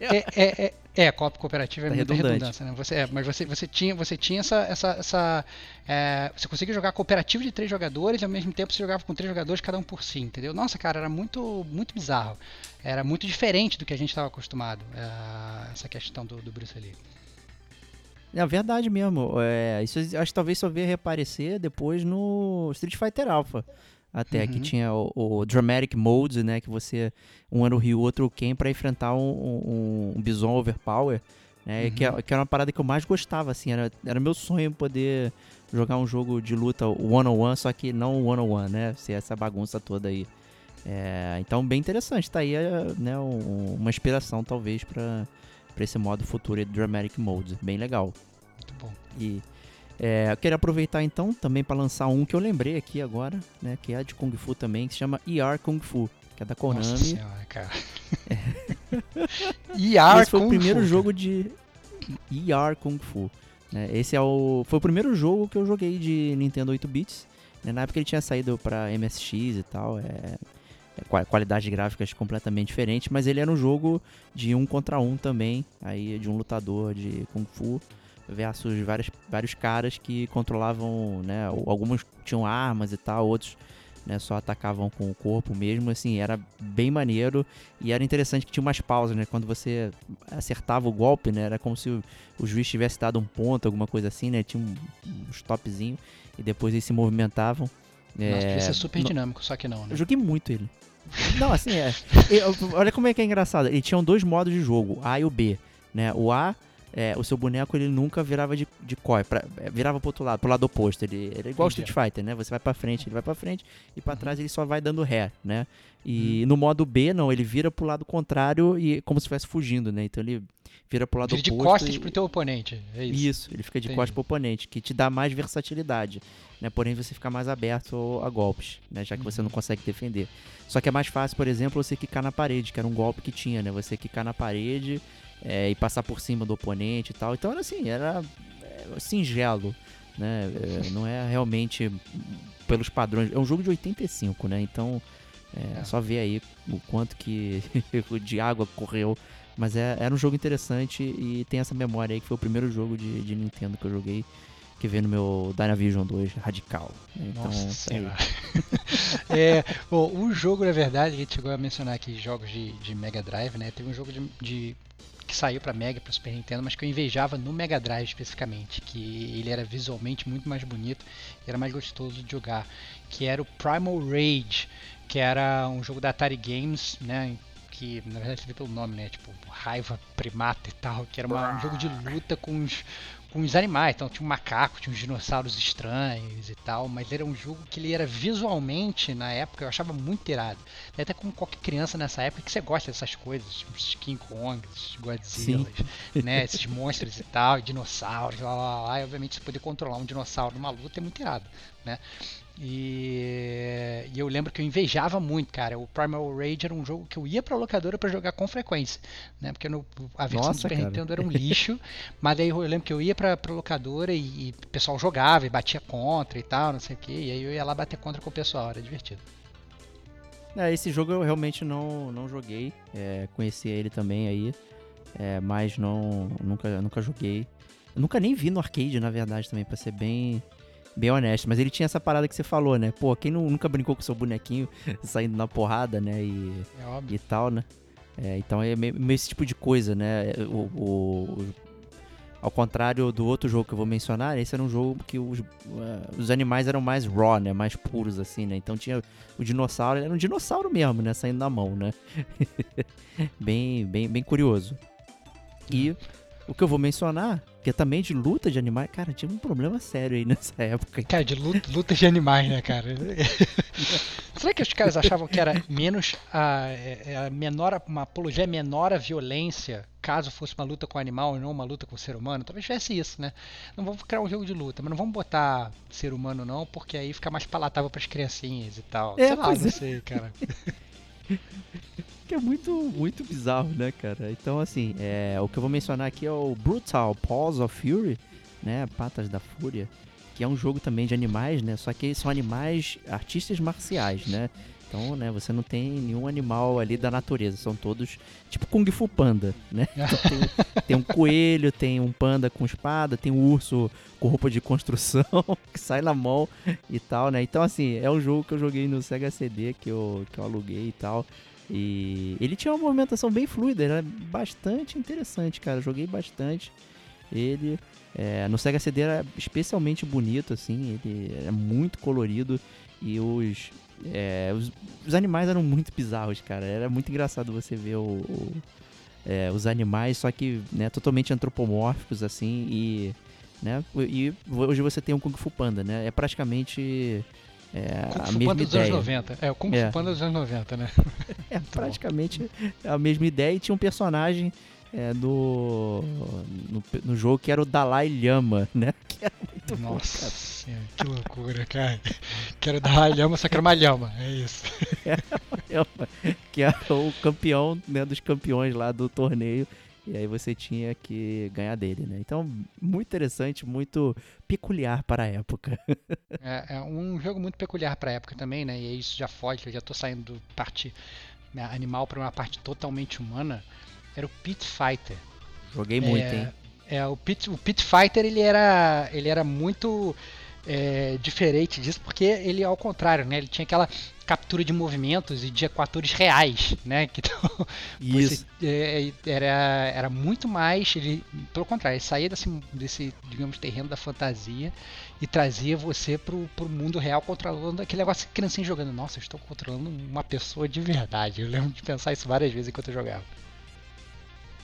Speaker 4: É, é, é, é co cooperativo é
Speaker 3: Tá
Speaker 4: muita redundância, né? Você, é, mas você, você tinha, você tinha essa. essa, essa é, você conseguia jogar cooperativo de três jogadores e ao mesmo tempo você jogava com três jogadores, cada um por si, entendeu? Nossa, cara, era muito, muito bizarro. Era muito diferente do que a gente estava acostumado, é, essa questão do, do Bruce Lee.
Speaker 3: É verdade mesmo. É, isso acho que talvez só veio reaparecer depois no Street Fighter Alpha. Até que
Speaker 4: Uhum.
Speaker 3: tinha o, o Dramatic Modes, né? Que você, um era o Ryu, outro o Ken, pra enfrentar um, um, um Bison Overpower. Né, que, é- que era uma parada que eu mais gostava, assim. Era, era meu sonho poder jogar um jogo de luta one-on-one, só que não one-on-one, né? Ser essa bagunça toda aí. É, então, bem interessante. Tá aí é, né, um- uma inspiração, talvez, pra, pra esse modo futuro do Dramatic Modes. Bem legal.
Speaker 4: Muito bom.
Speaker 3: E é, eu queria aproveitar então também para lançar um que eu lembrei aqui agora, né? Que é de Kung Fu também, que se chama ER Kung Fu, que é da Konami.
Speaker 4: Nossa senhora, cara.
Speaker 3: E
Speaker 4: ER
Speaker 3: esse foi o primeiro
Speaker 4: Fu,
Speaker 3: jogo de ER Kung Fu. Né? Esse é o foi o primeiro jogo que eu joguei de Nintendo 8 bits. Né? Na época ele tinha saído para MSX e tal, é, é qua- qualidade gráfica completamente diferente, mas ele era um jogo de um contra um também, aí de um lutador de Kung Fu versus vários, vários caras que controlavam, né? Alguns tinham armas e tal, outros né, só atacavam com o corpo mesmo, assim, era bem maneiro e era interessante que tinha umas pausas, né? Quando você acertava o golpe, né? Era como se o, o juiz tivesse dado um ponto, alguma coisa assim, né? Tinha um, um stopzinho e depois eles se movimentavam.
Speaker 4: Nossa,
Speaker 3: É,
Speaker 4: ser super
Speaker 3: no-
Speaker 4: dinâmico, só que não, né?
Speaker 3: eu joguei muito ele. Não, assim, é. eu- olha como é que é engraçado. Ele tinha dois modos de jogo, A e o B. Né? O A, é, o seu boneco, ele nunca virava de, de coi, pra- é, virava pro outro lado, pro lado oposto. Ele, ele é igual
Speaker 4: Entendi.
Speaker 3: Street Fighter, né? Você vai pra frente, ele vai pra frente, e pra
Speaker 4: Uhum.
Speaker 3: trás ele só vai dando ré, né? E no modo B, não, ele vira pro lado contrário e como se estivesse fugindo, né? Então ele vira pro lado
Speaker 4: Vira de
Speaker 3: oposto.
Speaker 4: costas
Speaker 3: e-
Speaker 4: pro teu oponente. É isso.
Speaker 3: isso, ele fica de
Speaker 4: Entendi.
Speaker 3: costas pro oponente, que te dá mais versatilidade, né? Porém, você fica mais aberto a golpes, né? Já que você não
Speaker 4: Uhum.
Speaker 3: consegue defender. Só que é mais fácil, por exemplo, você quicar na parede, que era um golpe que tinha, né? Você quicar na parede é, e passar por cima do oponente e tal. Então era assim, era é, singelo, né? É, não é realmente pelos padrões. É um jogo de 85, né? Então é,
Speaker 4: É.
Speaker 3: só ver aí o quanto que de água correu. Mas é- era um jogo interessante e tem essa memória aí que foi o primeiro jogo de, de Nintendo que eu joguei, que veio no meu Dynavision 2 Radical. Então,
Speaker 4: Nossa
Speaker 3: tá
Speaker 4: senhora. é, bom, o jogo, na verdade, a gente chegou a mencionar aqui jogos de, de Mega Drive, né? Teve um jogo de, de- que saiu pra Mega, pra Super Nintendo, mas que eu invejava no Mega Drive especificamente, que ele era visualmente muito mais bonito e era mais gostoso de jogar, que era o Primal Rage, que era um jogo da Atari Games, né? Que na verdade você vê pelo nome, né? Tipo, raiva primata e tal, que era uma- um jogo de luta com os, com os animais. Então tinha um macaco, tinha uns dinossauros estranhos e tal, mas era um jogo que ele era visualmente, na época, eu achava muito irado. Até como qualquer criança nessa época que você gosta dessas coisas, tipo esses King Kong, esses Godzilla, né? Esses monstros e tal, e dinossauros, lá, lá, lá. E obviamente você poder controlar um dinossauro numa luta é muito irado, né? E, e eu lembro que eu invejava muito, cara. O Primal Rage era um jogo que eu ia pra locadora pra jogar com frequência, né? Porque no- a versão
Speaker 3: Nossa,
Speaker 4: do Super
Speaker 3: cara.
Speaker 4: Nintendo era um lixo, mas aí eu lembro que eu ia pra, pra locadora e, e o pessoal jogava e batia contra e tal, não sei o que. E aí eu ia lá bater contra com o pessoal, era divertido.
Speaker 3: É, esse jogo eu realmente não, não joguei. É, conheci ele também aí. é, mas não nunca, nunca joguei. Eu nunca nem vi no arcade, na verdade, também, pra ser bem, bem honesto. Mas ele tinha essa parada que você falou, né? Pô, quem não- nunca brincou com seu bonequinho saindo na porrada, né? E,
Speaker 4: É óbvio.
Speaker 3: e tal, né? É, então é meio, meio esse tipo de coisa, né? O, o- ao contrário do outro jogo que eu vou mencionar, esse era um jogo que os, eh, os animais eram mais raw, né? Mais puros, assim, né? Então tinha o dinossauro, ele era um dinossauro mesmo, né? Saindo na mão, né? bem, bem, bem curioso. E o que eu vou mencionar, que é também de luta de animais, cara, tinha um problema sério aí nessa época.
Speaker 4: Cara, de luta, luta de animais, né, cara? Será que os caras achavam que era menos a, é- a menor, uma apologia menor à violência caso fosse uma luta com animal e não uma luta com o ser humano? Talvez tivesse isso, né? Não vamos criar um jogo de luta, mas não vamos botar ser humano não, porque aí fica mais palatável para as criancinhas e tal.
Speaker 3: É,
Speaker 4: sei lá, não
Speaker 3: é.
Speaker 4: sei, cara.
Speaker 3: Que é muito, muito bizarro, né, cara? Então, assim, é, o que eu vou mencionar aqui é o Brutal Paws of Fury, né? Patas da Fúria, que é um jogo também de animais, né? Só que são animais artistas marciais, né? Então, né, você não tem nenhum animal ali da natureza, são todos tipo Kung Fu Panda, né? Então, tem, tem, um coelho, tem um panda com espada, tem um urso com roupa de construção que sai na mão e tal, né? Então, assim, é um jogo que eu joguei no Sega CD, que eu, que eu aluguei e tal. E ele tinha uma movimentação bem fluida, era bastante interessante, cara. Joguei bastante ele. É, no Sega CD era especialmente bonito, assim, ele era muito colorido e os, é, os, os, animais eram muito bizarros, cara. Era muito engraçado você ver o, o, é, os animais, só que né, totalmente antropomórficos, assim, e, né, e hoje você tem um Kung Fu Panda, né? É praticamente é,
Speaker 4: Kung
Speaker 3: a mesma
Speaker 4: Panda
Speaker 3: ideia.
Speaker 4: dos anos 90. É, o Kung
Speaker 3: É.
Speaker 4: Fu Panda dos anos 90, né?
Speaker 3: É praticamente a mesma ideia e tinha um personagem é, do, no, no jogo que era o Dalai Lama, né? Que era muito bom,
Speaker 4: Nossa
Speaker 3: cara.
Speaker 4: senhora, que loucura, cara. Quero dar a lhama, só quero uma lhama. É isso.
Speaker 3: Lama, que era o campeão né, dos campeões lá do torneio. E aí você tinha que ganhar dele, né? Então, muito interessante, muito peculiar para a época.
Speaker 4: É, é um jogo muito peculiar pra época também, né? E aí isso já foge, eu já tô saindo do parte né, animal pra uma parte totalmente humana. Era o Pit Fighter.
Speaker 3: Joguei muito,
Speaker 4: é,
Speaker 3: hein?
Speaker 4: É, o Pit, o Pit Fighter ele era, ele era muito é, diferente disso, porque ele ao contrário, né? Ele tinha aquela captura de movimentos e de equatores reais, né? Que então,
Speaker 3: Isso.
Speaker 4: você, é, era, era muito mais, ele, pelo contrário, ele saía desse, desse, digamos, terreno da fantasia e trazia você pro, pro mundo real controlando aquele negócio que criancinha jogando. Nossa, eu estou controlando uma pessoa de verdade. Eu lembro de pensar isso várias vezes enquanto eu jogava.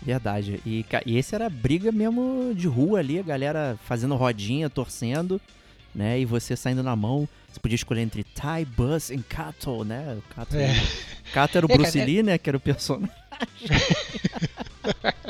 Speaker 3: Verdade. E, e esse era briga mesmo de rua ali, a galera fazendo rodinha, torcendo, né? E você saindo na mão. Você podia escolher entre Tai, Buzz e Kato, né? O Kato,
Speaker 4: É.
Speaker 3: Kato era o
Speaker 4: É,
Speaker 3: Bruce
Speaker 4: cara, é-
Speaker 3: Lee, né? Que era o personagem.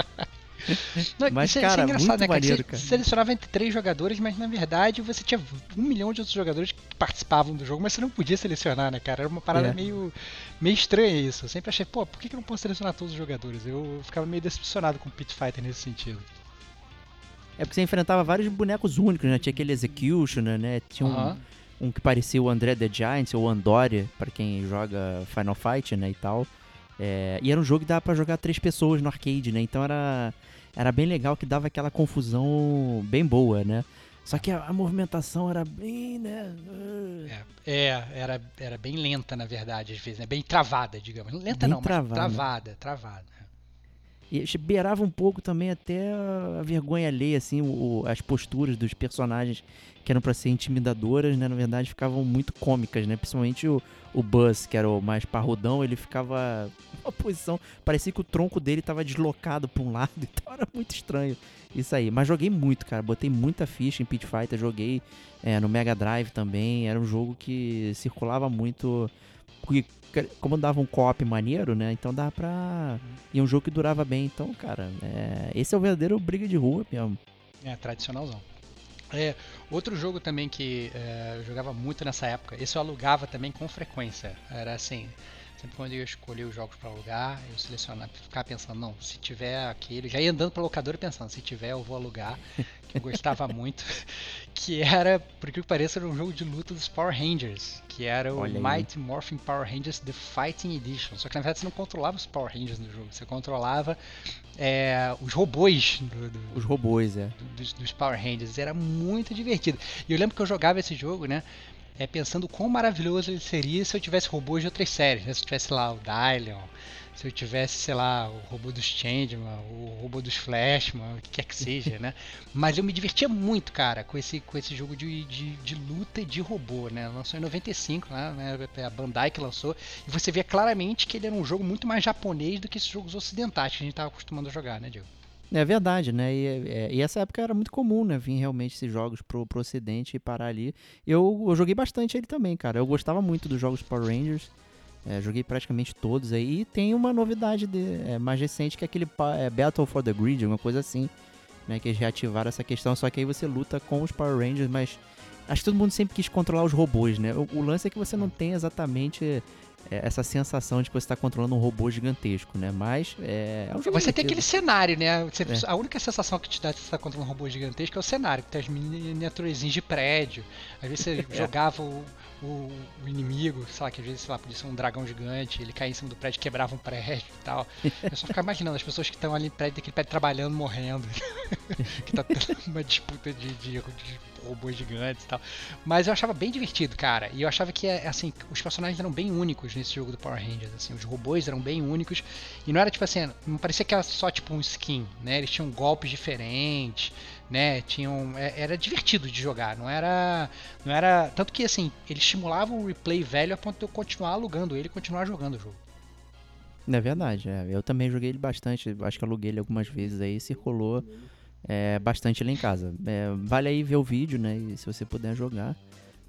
Speaker 4: Não,
Speaker 3: Mas,
Speaker 4: isso, é- isso
Speaker 3: cara,
Speaker 4: é engraçado,
Speaker 3: muito
Speaker 4: né, cara?
Speaker 3: maneiro,
Speaker 4: Você
Speaker 3: cara.
Speaker 4: selecionava entre três jogadores, mas na verdade você tinha um milhão de outros jogadores que participavam do jogo, mas você não podia selecionar, né, cara? Era uma parada
Speaker 3: É.
Speaker 4: meio, meio estranha isso. Eu sempre achei, pô, por que que eu não posso selecionar todos os jogadores? Eu ficava meio decepcionado com o Pit Fighter nesse sentido.
Speaker 3: É porque você enfrentava vários bonecos únicos, né? Tinha aquele Executioner, né? Tinha um, um que parecia o André the Giant, ou Andoria, pra quem joga Final Fight, né, e tal. É, e era um jogo que dava pra jogar três pessoas no arcade, né? Então era, era bem legal que dava aquela confusão bem boa, né? Só que a, a movimentação era bem, né? uh,
Speaker 4: É, era, era bem lenta, na verdade, às vezes, né? Bem travada, digamos. Lenta
Speaker 3: Bem
Speaker 4: não,
Speaker 3: travada.
Speaker 4: travada, travada.
Speaker 3: E beirava um pouco também até a vergonha alheia, assim, o, as posturas dos personagens que eram pra ser intimidadoras, né? Na verdade, ficavam muito cômicas, né? Principalmente o, o Buzz, que era o mais parrudão, ele ficava numa posição. Parecia que o tronco dele tava deslocado pra um lado, então era muito estranho isso aí. Mas joguei muito, cara. Botei muita ficha em Pit Fighter, joguei é, no Mega Drive também. Era um jogo que circulava muito. Porque, como dava um co-op maneiro, né? Então dava pra. E um jogo que durava bem. Então, cara, é, esse é o verdadeiro briga de rua mesmo.
Speaker 4: É, tradicionalzão. É, outro jogo também que é, eu jogava muito nessa época, esse eu alugava também com frequência. Era assim, sempre quando eu escolhi os jogos para alugar, eu selecionava, ficava pensando, não, se tiver aquele, já ia andando pra locadora pensando, se tiver eu vou alugar, que eu gostava muito, que era, por que pareça, era um jogo de luta dos Power Rangers, que era o
Speaker 3: Olha.
Speaker 4: Mighty Morphin Power Rangers The Fighting Edition. Só que na verdade você não controlava os Power Rangers no jogo, você controlava é, os robôs do- do,
Speaker 3: Os robôs, é.
Speaker 4: dos, dos Power Rangers. Era muito divertido. E eu lembro que eu jogava esse jogo, né? É, pensando quão maravilhoso ele seria se eu tivesse robôs de outras séries. né? Se eu tivesse lá o Dylion, se eu tivesse, sei lá, o robô dos Changeman, o robô dos Flashman, o que quer que seja, né? Mas eu me divertia muito, cara, com esse, com esse jogo de, de, de luta e de robô, né? Lançou em 95, né? É a Bandai que lançou. E você via claramente que ele era um jogo muito mais japonês do que esses jogos ocidentais que a gente estava acostumando a jogar, né, Diego?
Speaker 3: É verdade, né? E, é- e essa época era muito comum, né? Vir realmente esses jogos pro, pro ocidente e parar ali. Eu, eu joguei bastante ele também, cara. Eu gostava muito dos jogos Power Rangers. É, joguei praticamente todos aí. E tem uma novidade de- é, mais recente que é aquele é, Battle for the Grid, uma coisa assim. Né? Que eles reativaram essa questão. Só que aí você luta com os Power Rangers, mas acho que todo mundo sempre quis controlar os robôs, né? O, o lance é que você não tem exatamente essa sensação de que você está controlando um robô gigantesco, né? Mas é, é um jogo
Speaker 4: Você tem aquele cenário, né? Você-
Speaker 3: É.
Speaker 4: A única sensação que te dá de estar contra um robô gigantesco é o cenário, que tem as miniaturizinhas de prédio. Às vezes você
Speaker 3: É.
Speaker 4: jogava o, o, o, inimigo, sei lá, que às vezes, sei lá, podia ser um dragão gigante, ele caía em cima do prédio, quebrava um prédio e tal. Eu só ficava imaginando as pessoas que estão ali no prédio, daquele prédio trabalhando, morrendo. que tá tendo uma disputa de, de, de robôs gigantes e tal. Mas eu achava bem divertido, cara. E eu achava que, assim, os personagens eram bem únicos nesse jogo do Power Rangers, assim. Os robôs eram bem únicos. E não era, tipo assim, não parecia que era só, tipo, um skin, né? Eles tinham golpes diferentes né? Tinham, é, era divertido de jogar, não era, não era tanto que assim eles estimulavam o replay velho a ponto de eu continuar alugando ele, e continuar jogando o jogo.
Speaker 3: É verdade, é. eu também joguei ele bastante, acho que aluguei ele algumas vezes aí, circulou é, bastante lá em casa. É, vale aí ver o vídeo, né? E se você puder jogar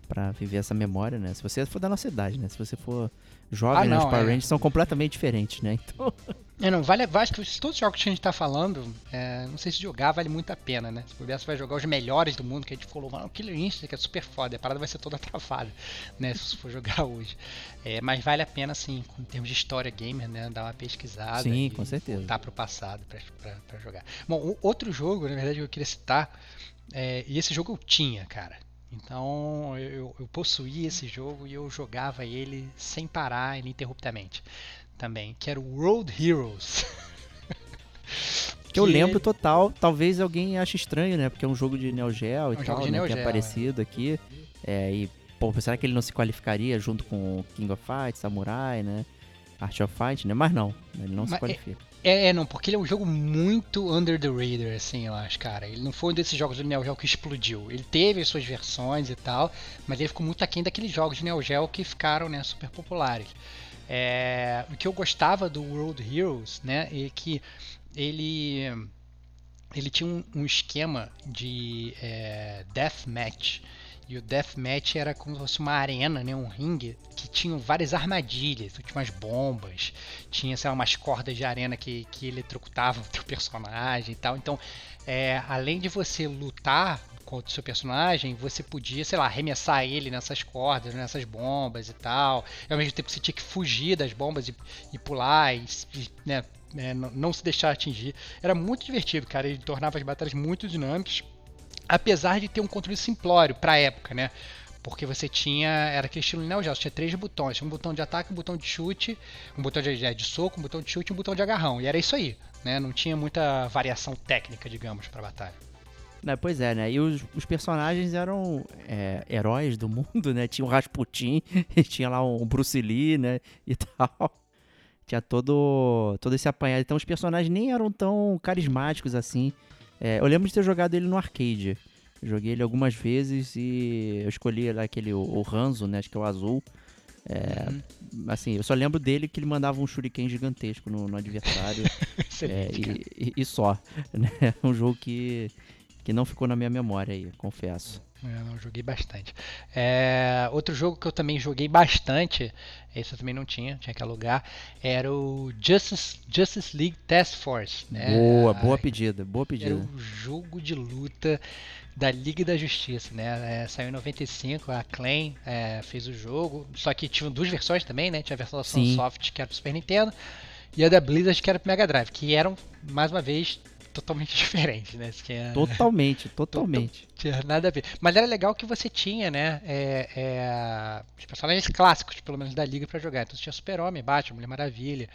Speaker 3: para viver essa memória, né? Se você for da nossa idade, né? Se você for jovem, ah, não, né? os Power é. Rangers são completamente diferentes, né? Então
Speaker 4: É, não, vale, acho que todos os jogos que a gente tá falando, é, não sei se jogar vale muito a pena, né? Se puder, você vai jogar os melhores do mundo, que a gente falou, mano, Killer Instinct, que é super foda, a parada vai ser toda travada, né? Se você for jogar hoje. É, mas vale a pena, assim, em termos de história gamer, né? Dar uma pesquisada.
Speaker 3: Sim, com certeza.
Speaker 4: Voltar pro passado pra, pra, pra jogar. Bom, outro jogo, na verdade, que eu queria citar, é, e esse jogo eu tinha, cara. Então eu, eu possuía esse jogo e eu jogava ele sem parar ininterruptamente também, que era o World Heroes.
Speaker 3: que eu lembro total, talvez alguém ache estranho, né? Porque é um jogo de Neo Geo e é um tal, né? Que é parecido é. aqui. É, e, pô, será que ele não se qualificaria junto com King of Fight, Samurai, né? Art of Fight, né? Mas não, ele não Mas se é, qualifica.
Speaker 4: É, é, não, porque ele é um jogo muito under the radar, assim, eu acho, cara. Ele não foi um desses jogos do Neo Geo que explodiu. Ele teve as suas versões e tal, mas ele ficou muito aquém daqueles jogos de Neo Geo que ficaram, né, super populares. É, o que eu gostava do World Heroes, né, é que ele ele tinha um, um esquema de é, deathmatch. E o deathmatch era como se fosse uma arena, né, um ringue, que tinha várias armadilhas, tinha umas bombas, tinha sei lá, umas cordas de arena que, que eletrocutavam o teu personagem e tal. Então, é, além de você lutar contra o seu personagem, você podia, sei lá, arremessar ele nessas cordas, nessas bombas e tal. E ao mesmo tempo você tinha que fugir das bombas e, e pular e, e né, é, não se deixar atingir. Era muito divertido, cara. Ele tornava as batalhas muito dinâmicas, apesar de ter um controle simplório pra época, né? Porque você tinha. Era aquele estilo Neo Geo, tinha três botões: tinha um botão de ataque, um botão de chute, um botão de, de soco, um botão de chute e um botão de agarrão. E era isso aí, né? Não tinha muita variação técnica, digamos, pra batalha.
Speaker 3: Né, pois é, né? E os, os personagens eram é, heróis do mundo, né? Tinha o Rasputin, tinha lá um Bruce Lee, né? E tal. Tinha todo, todo esse apanhado. Então os personagens nem eram tão carismáticos assim. É, eu lembro de ter jogado ele no arcade. Joguei ele algumas vezes e eu escolhi lá aquele, o, o Hanzo, né? Acho que é o azul. É, uhum. Assim, eu só lembro dele que ele mandava um shuriken gigantesco no, no adversário. é, e, e, e, só. Né? Um jogo que que não ficou na minha memória aí, confesso.
Speaker 4: Eu não joguei bastante. É, outro jogo que eu também joguei bastante, esse eu também não tinha, tinha que alugar, era o Justice, Justice League Task Force. Né?
Speaker 3: Boa, boa pedida, boa pedida. Era
Speaker 4: o jogo de luta da Liga da Justiça, né? É, saiu em 95, a Acclaim é, fez o jogo, só que tinha duas versões também, né? Tinha a versão da Sunsoft que era pro Super Nintendo e a da Blizzard que era pro Mega Drive, que eram, mais uma vez, totalmente diferente, né?
Speaker 3: Tinha... Totalmente, totalmente.
Speaker 4: tinha nada a ver. Mas era legal que você tinha, né? É, é, os personagens clássicos, pelo menos da liga, para jogar. Então você tinha Super-Homem, Batman, Mulher Maravilha,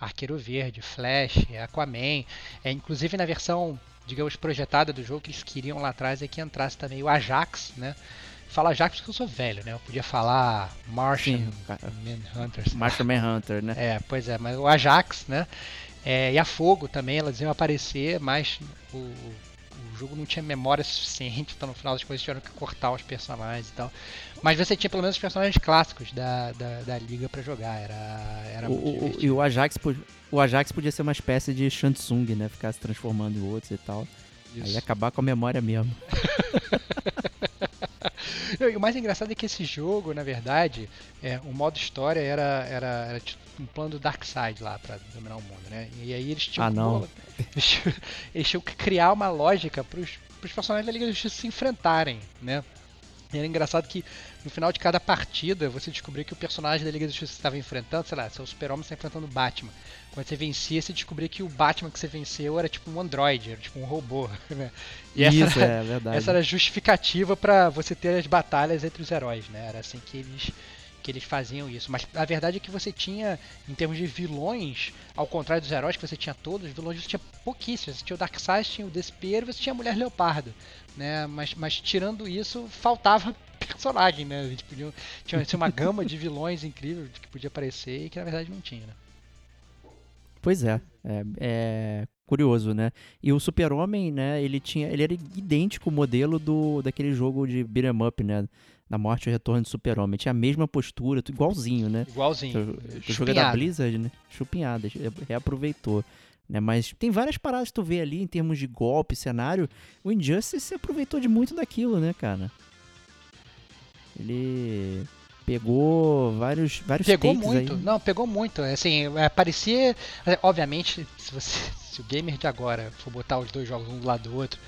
Speaker 4: Arqueiro Verde, Flash, Aquaman. É, inclusive na versão, digamos, projetada do jogo que eles queriam lá atrás é que entrasse também o Ajax, né? Fala Ajax porque eu sou velho, né? Eu podia falar Martian Manhunter.
Speaker 3: Martian Manhunter, né?
Speaker 4: É, pois é, mas o Ajax, né? É, e a Fogo também, elas iam aparecer, mas o, o jogo não tinha memória suficiente, então no final das coisas tiveram que cortar os personagens e tal. Mas você tinha pelo menos os personagens clássicos da, da, da liga para jogar, era, era o,
Speaker 3: muito E o Ajax, o Ajax podia ser uma espécie de Shansung, né? Ficar se transformando em outros e tal. Isso. Aí acabar com a memória mesmo.
Speaker 4: e o mais engraçado é que esse jogo, na verdade, é, o modo história era, era, era um plano do Darkseid lá para dominar o mundo, né? E aí eles tinham,
Speaker 3: ah, não.
Speaker 4: Eles, eles tinham que criar uma lógica para os personagens da Liga da Justiça se enfrentarem, né? E era engraçado que no final de cada partida você descobria que o personagem da Liga da Justiça estava enfrentando, sei lá, seu super-homem está enfrentando o Batman. Quando você vencia, você descobria que o Batman que você venceu era tipo um androide, era tipo um robô. Né? E essa,
Speaker 3: Isso,
Speaker 4: era,
Speaker 3: é verdade.
Speaker 4: essa era a justificativa para você ter as batalhas entre os heróis, né? Era assim que eles que eles faziam isso. Mas a verdade é que você tinha, em termos de vilões, ao contrário dos heróis que você tinha todos, os vilões você tinha pouquíssimos. Você tinha o Darkseid, tinha o Desespero, você tinha a Mulher Leopardo, né? Mas, mas tirando isso, faltava personagem, né? Eles podiam, tinha assim, uma gama de vilões incríveis que podia aparecer e que na verdade não tinha, né?
Speaker 3: Pois é, é, é curioso, né? E o Super-Homem, né, ele tinha, ele era idêntico ao modelo do daquele jogo de beat'em up, né? Da Morte e o Retorno do Super-Homem. Tinha a mesma postura, igualzinho, né?
Speaker 4: Igualzinho.
Speaker 3: O jogo é da Blizzard, né? Chupinhada, reaproveitou. Né? Mas tem várias paradas que tu vê ali em termos de golpe, cenário. O Injustice se aproveitou de muito daquilo, né, cara? Ele pegou vários vários
Speaker 4: pegou muito
Speaker 3: aí.
Speaker 4: não pegou muito assim é, parecia é, obviamente se você se o gamer de agora for botar os dois jogos um do lado do outro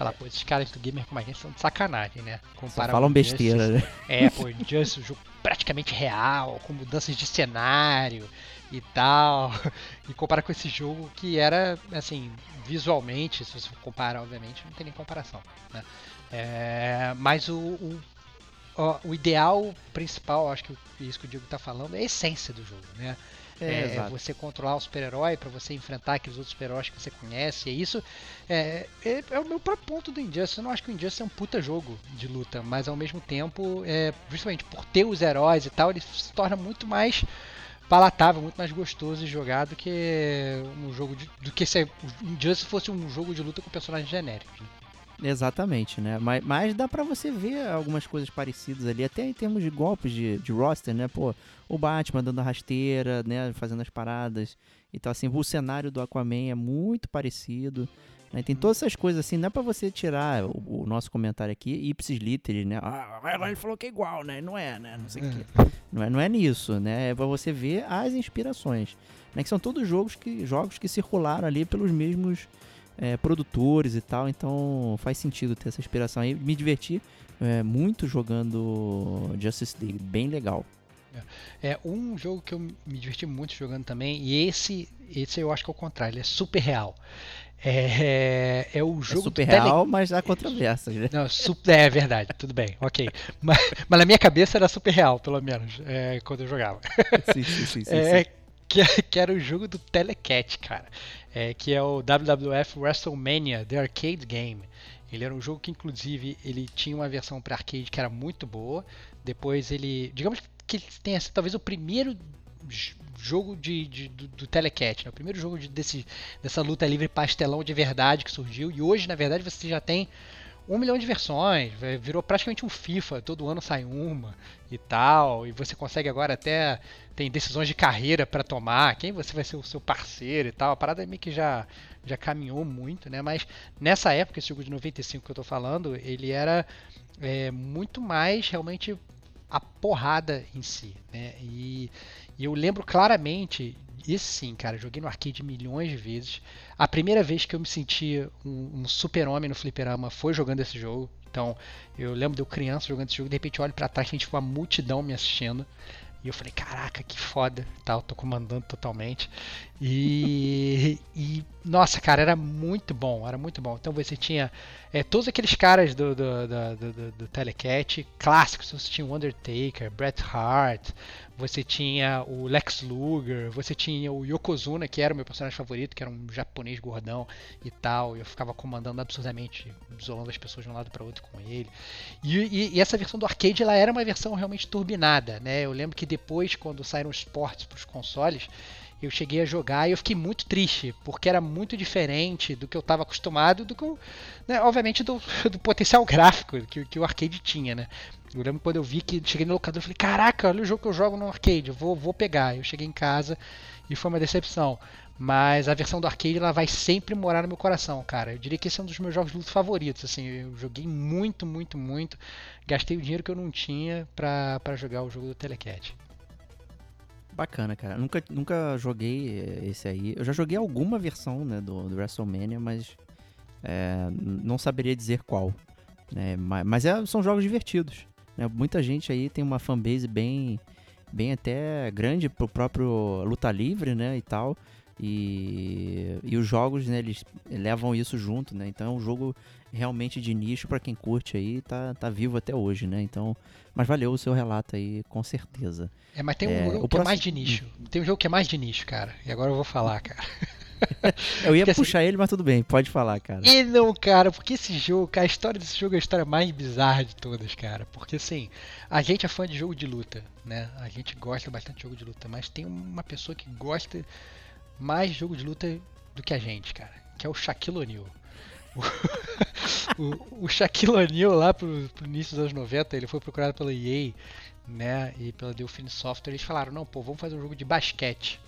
Speaker 4: falar pô esses caras do gamer como a gente são de sacanagem né?
Speaker 3: Comparar falam besteira
Speaker 4: Justice,
Speaker 3: né?
Speaker 4: É pô Injustice um jogo praticamente real com mudanças de cenário e tal. E comparar com esse jogo que era assim visualmente se você comparar obviamente não tem nem comparação né? É, mas o, o o ideal principal, acho que isso que o Diego está falando, é a essência do jogo, né?
Speaker 3: É,
Speaker 4: é você controlar o super-herói para você enfrentar aqueles outros super-heróis que você conhece. E isso é, é, é, o meu próprio ponto do Injustice. Eu não acho que o Injustice é um puta jogo de luta, mas ao mesmo tempo, é, justamente por ter os heróis e tal, ele se torna muito mais palatável, muito mais gostoso de jogar do que um jogo de, do que se o Injustice fosse um jogo de luta com personagens genéricos. Né?
Speaker 3: Exatamente, né? Mas, mas dá pra você ver algumas coisas parecidas ali, até em termos de golpes de, de roster, né? Pô, o Batman dando a rasteira, né? Fazendo as paradas. Então, assim, o cenário do Aquaman é muito parecido. Né? Tem todas essas coisas assim, não é pra você tirar o, o nosso comentário aqui, ipsis literis, né? Ah, ele falou que é igual, né? Não é, né? Não sei o quê. Não é, não é nisso, né? É pra você ver as inspirações. Né? Que são todos jogos que, jogos que circularam ali pelos mesmos é, produtores e tal, então faz sentido ter essa inspiração aí. Me diverti é, muito jogando Justice League, bem legal.
Speaker 4: É um jogo que eu me diverti muito jogando também, e esse, esse eu acho que é o contrário, ele é super real. É, é o jogo
Speaker 3: é super
Speaker 4: real,
Speaker 3: tele... mas há controvérsias, né?
Speaker 4: Não, super, é verdade, tudo bem, ok. Mas, mas na minha cabeça era super real, pelo menos, é, quando eu jogava.
Speaker 3: Sim, sim, sim. sim,
Speaker 4: é,
Speaker 3: sim.
Speaker 4: Que, que, era o jogo do Telecat, cara é, que é o WWF WrestleMania The Arcade Game. Ele era um jogo que, inclusive, ele tinha uma versão para arcade que era muito boa. Depois ele, digamos que ele tenha sido talvez o primeiro jogo de, de do, do, Telecat, né? o primeiro jogo de, desse, dessa luta livre pastelão de verdade que surgiu. E hoje, na verdade, você já tem um milhão de versões, virou praticamente um FIFA, todo ano sai uma e tal, e você consegue agora até tem decisões de carreira para tomar, quem você vai ser o seu parceiro e tal. A parada meio que já já caminhou muito, né? Mas nessa época, esse jogo de 95 que eu tô falando, ele era é, muito mais realmente a porrada em si, né? E, e eu lembro claramente esse sim, cara, joguei no arcade milhões de vezes. A primeira vez que eu me senti um, um super-homem no fliperama foi jogando esse jogo. Então, eu lembro de eu criança jogando esse jogo, de repente eu olho pra trás a gente uma multidão me assistindo. E eu falei, caraca, que foda, tal, tô comandando totalmente. E, e nossa, cara, era muito bom, era muito bom. Então você tinha é, todos aqueles caras do, do, do, do, do Telecat clássicos. Você tinha o Undertaker, Bret Hart, você tinha o Lex Luger, você tinha o Yokozuna, que era o meu personagem favorito, que era um japonês gordão e tal. Eu ficava comandando absurdamente, isolando as pessoas de um lado para outro com ele. E, e, e, essa versão do arcade, ela era uma versão realmente turbinada, né? Eu lembro que depois, quando saíram os ports para os consoles, eu cheguei a jogar e eu fiquei muito triste, porque era muito diferente do que eu estava acostumado, do que né, obviamente do, do, potencial gráfico que, que, o arcade tinha, né? Eu lembro quando eu vi que cheguei no locador, eu falei, caraca, olha o jogo que eu jogo no arcade, vou, vou pegar. Eu cheguei em casa e foi uma decepção. Mas a versão do arcade ela vai sempre morar no meu coração, cara. Eu diria que esse é um dos meus jogos de luta favoritos. Assim, eu joguei muito, muito, muito. Gastei o dinheiro que eu não tinha para jogar o jogo do Telecat.
Speaker 3: Bacana, cara. Nunca, nunca joguei esse aí. Eu já joguei alguma versão né, do, do WrestleMania, mas é, não saberia dizer qual. Ma- Mas é- são jogos divertidos. Né? Muita gente aí tem uma fanbase bem, bem até grande pro próprio luta livre, né, e tal. E, e os jogos, né, eles levam isso junto, né? Então é um jogo realmente de nicho pra quem curte aí, tá, tá vivo até hoje, né? Então, mas valeu o seu relato aí, com certeza.
Speaker 4: É, mas tem um
Speaker 3: É,
Speaker 4: jogo que é mais
Speaker 3: próximo-
Speaker 4: de nicho. Tem um jogo que é mais de nicho, cara. E agora eu vou falar, cara.
Speaker 3: Eu ia
Speaker 4: Porque, assim,
Speaker 3: puxar ele, mas tudo bem, pode falar, cara.
Speaker 4: E não, cara, porque esse jogo, a história desse jogo é a história mais bizarra de todas, cara. Porque assim, a gente é fã de jogo de luta, né? A gente gosta bastante de jogo de luta, mas tem uma pessoa que gosta mais de jogo de luta do que a gente, cara, que é o Shaquille O'Neal. O, o, o Shaquille O'Neal lá pro, pro início dos anos 90, ele foi procurado pela EA, né, e pela Delphine Software, eles falaram, não, pô, vamos fazer um jogo de basquete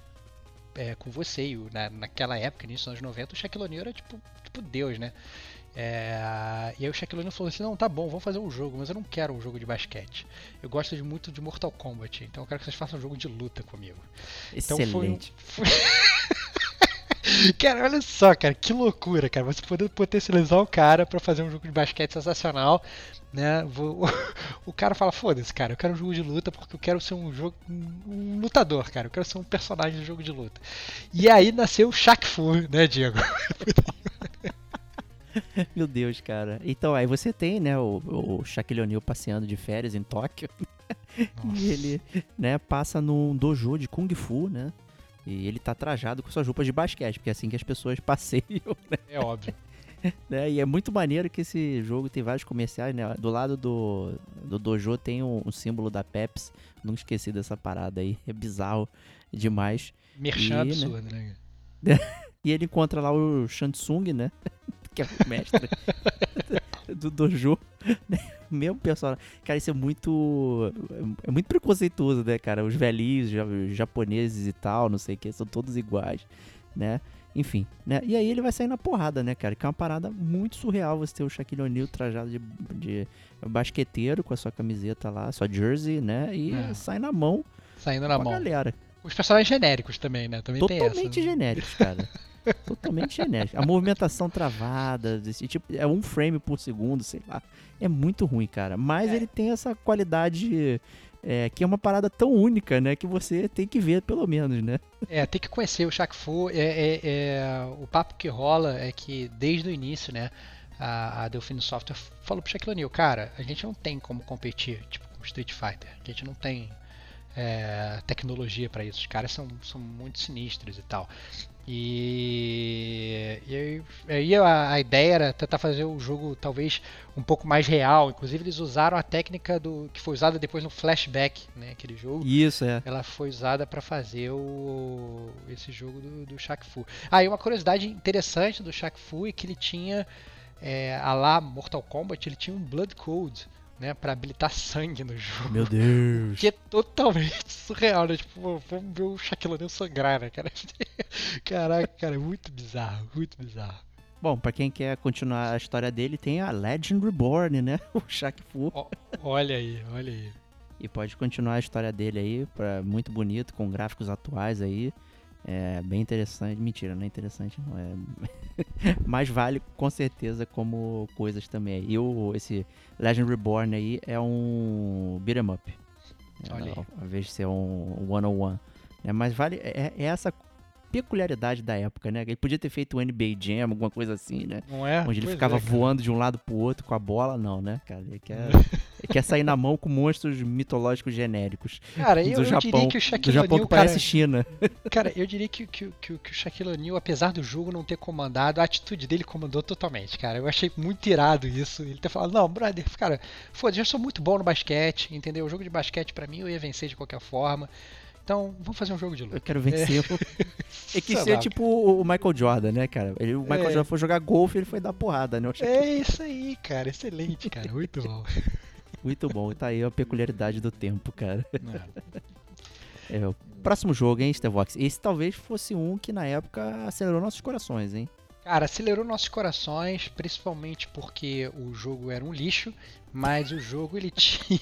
Speaker 4: é, com você. E na, naquela época, início dos anos 90, o Shaquille O'Neal era tipo, tipo Deus, né? É, e aí o Shaquille O'Neal falou assim, não, tá bom, vamos fazer um jogo, mas eu não quero um jogo de basquete. Eu gosto de muito de Mortal Kombat, então eu quero que vocês façam um jogo de luta comigo. Então foi
Speaker 3: Excelente.
Speaker 4: foi- cara, olha só, cara, que loucura, cara. Você poder potencializar o cara pra fazer um jogo de basquete sensacional, né? Vou- O cara fala, foda-se, cara, eu quero um jogo de luta porque eu quero ser um jogo um, lutador, cara. Eu quero ser um personagem de jogo de luta. E aí nasceu o Shaq Fu, né, Diego?
Speaker 3: Meu Deus, cara. Então, aí você tem, né, o, o Shaquille O'Neal passeando de férias em Tóquio. E ele, né, passa num dojo de Kung Fu, né? E ele tá trajado com suas roupas de basquete, porque é assim que as pessoas passeiam,
Speaker 4: É óbvio.
Speaker 3: né? E é muito maneiro que esse jogo tem vários comerciais, né? Do lado do, do dojo tem um, um símbolo da Pepsi. Não esqueci dessa parada aí. É bizarro demais.
Speaker 4: Merchan
Speaker 3: E, né?
Speaker 4: absurdo, né?
Speaker 3: E ele encontra lá o Shansung, né? Que é o mestre do dojo. né? Mesmo personagem. Cara, isso é muito. É muito preconceituoso, né, cara? Os velhinhos, os japoneses e tal, não sei o que, são todos iguais, né? Enfim, né? E aí ele vai sair na porrada, né, cara? Que é uma parada muito surreal você ter o Shaquille O'Neal trajado de, de basqueteiro com a sua camiseta lá, sua jersey, né? E
Speaker 4: É.
Speaker 3: sai na mão
Speaker 4: Saindo na mão.
Speaker 3: galera.
Speaker 4: Os personagens genéricos também, né? Também tem essa.
Speaker 3: Totalmente
Speaker 4: né?
Speaker 3: genéricos, cara. Totalmente genéricos. A movimentação travada, desse tipo, é um frame por segundo, sei lá. É muito ruim, cara. Mas
Speaker 4: É.
Speaker 3: ele tem essa qualidade é, que é uma parada tão única, né? Que você tem que ver, pelo menos, né?
Speaker 4: É, tem que conhecer o Shaq Fu. É, é- é- o papo que rola é que desde o início, né, a, a Delphine Software falou pro Shaquille O'Neal, cara, a gente não tem como competir, tipo, com Street Fighter. A gente não tem é, tecnologia pra isso. Os caras são, são muito sinistros e tal. E, e aí- aí a, a ideia era tentar fazer o jogo talvez um pouco mais real. Inclusive eles usaram a técnica do que foi usada depois no Flashback, né, aquele jogo
Speaker 3: Isso, é.
Speaker 4: ela foi usada para fazer o, esse jogo do, do Shaq Fu. Ah, e uma curiosidade interessante do Shaq Fu é que ele tinha, é, a lá Mortal Kombat, ele tinha um Blood Code, né, para habilitar sangue no jogo.
Speaker 3: Meu Deus.
Speaker 4: Que é totalmente surreal, né? Tipo, vamos ver o Shaquille O'Neal sangrar, né, cara? Caraca, cara, é muito bizarro, muito bizarro.
Speaker 3: Bom, pra quem quer continuar a história dele, tem a Legend Reborn, né? O Shaq Fu.
Speaker 4: Olha aí, olha aí.
Speaker 3: E pode continuar a história dele aí, pra, muito bonito, com gráficos atuais aí. É bem interessante. Mentira, não é interessante não. É... Mas vale com certeza como coisas também. E o, esse Legend Reborn aí é um beat'em up. É,
Speaker 4: Olha aí.
Speaker 3: ao, invés de ser um one-on-one. né? Mas vale. É, é essa peculiaridade da época, né? Ele podia ter feito um NBA Jam, alguma coisa assim, né?
Speaker 4: Não é?
Speaker 3: Onde ele
Speaker 4: Pois
Speaker 3: ficava
Speaker 4: é,
Speaker 3: voando de um lado pro outro com a bola, não, né, cara? Ele quer, ele quer sair na mão com monstros mitológicos genéricos.
Speaker 4: Cara, eu,
Speaker 3: do
Speaker 4: eu
Speaker 3: Japão,
Speaker 4: diria que o
Speaker 3: Do
Speaker 4: Shaquille
Speaker 3: Japão
Speaker 4: O'Neal,
Speaker 3: que parece
Speaker 4: cara,
Speaker 3: China.
Speaker 4: Cara, eu diria que, que, que, que o Shaquille O'Neal, apesar do jogo não ter comandado, a atitude dele comandou totalmente, cara. Eu achei muito irado isso. Ele ter falado, não, brother, cara, foda-se, eu sou muito bom no basquete, entendeu? O jogo de basquete pra mim eu ia vencer de qualquer forma. Então, vamos fazer um jogo de luta.
Speaker 3: Eu quero vencer. É, que ser
Speaker 4: lá.
Speaker 3: tipo o Michael Jordan, né, cara? Ele, o Michael
Speaker 4: É.
Speaker 3: Jordan foi jogar golfe ele foi dar porrada, né?
Speaker 4: É isso aí, cara. Excelente, cara. Muito bom.
Speaker 3: muito bom. Tá aí a peculiaridade do tempo, cara.
Speaker 4: É.
Speaker 3: É, o próximo jogo, hein, Stevox? Esse talvez fosse um que na época acelerou nossos corações, hein?
Speaker 4: Cara, acelerou nossos corações, principalmente porque o jogo era um lixo, mas o jogo ele tinha,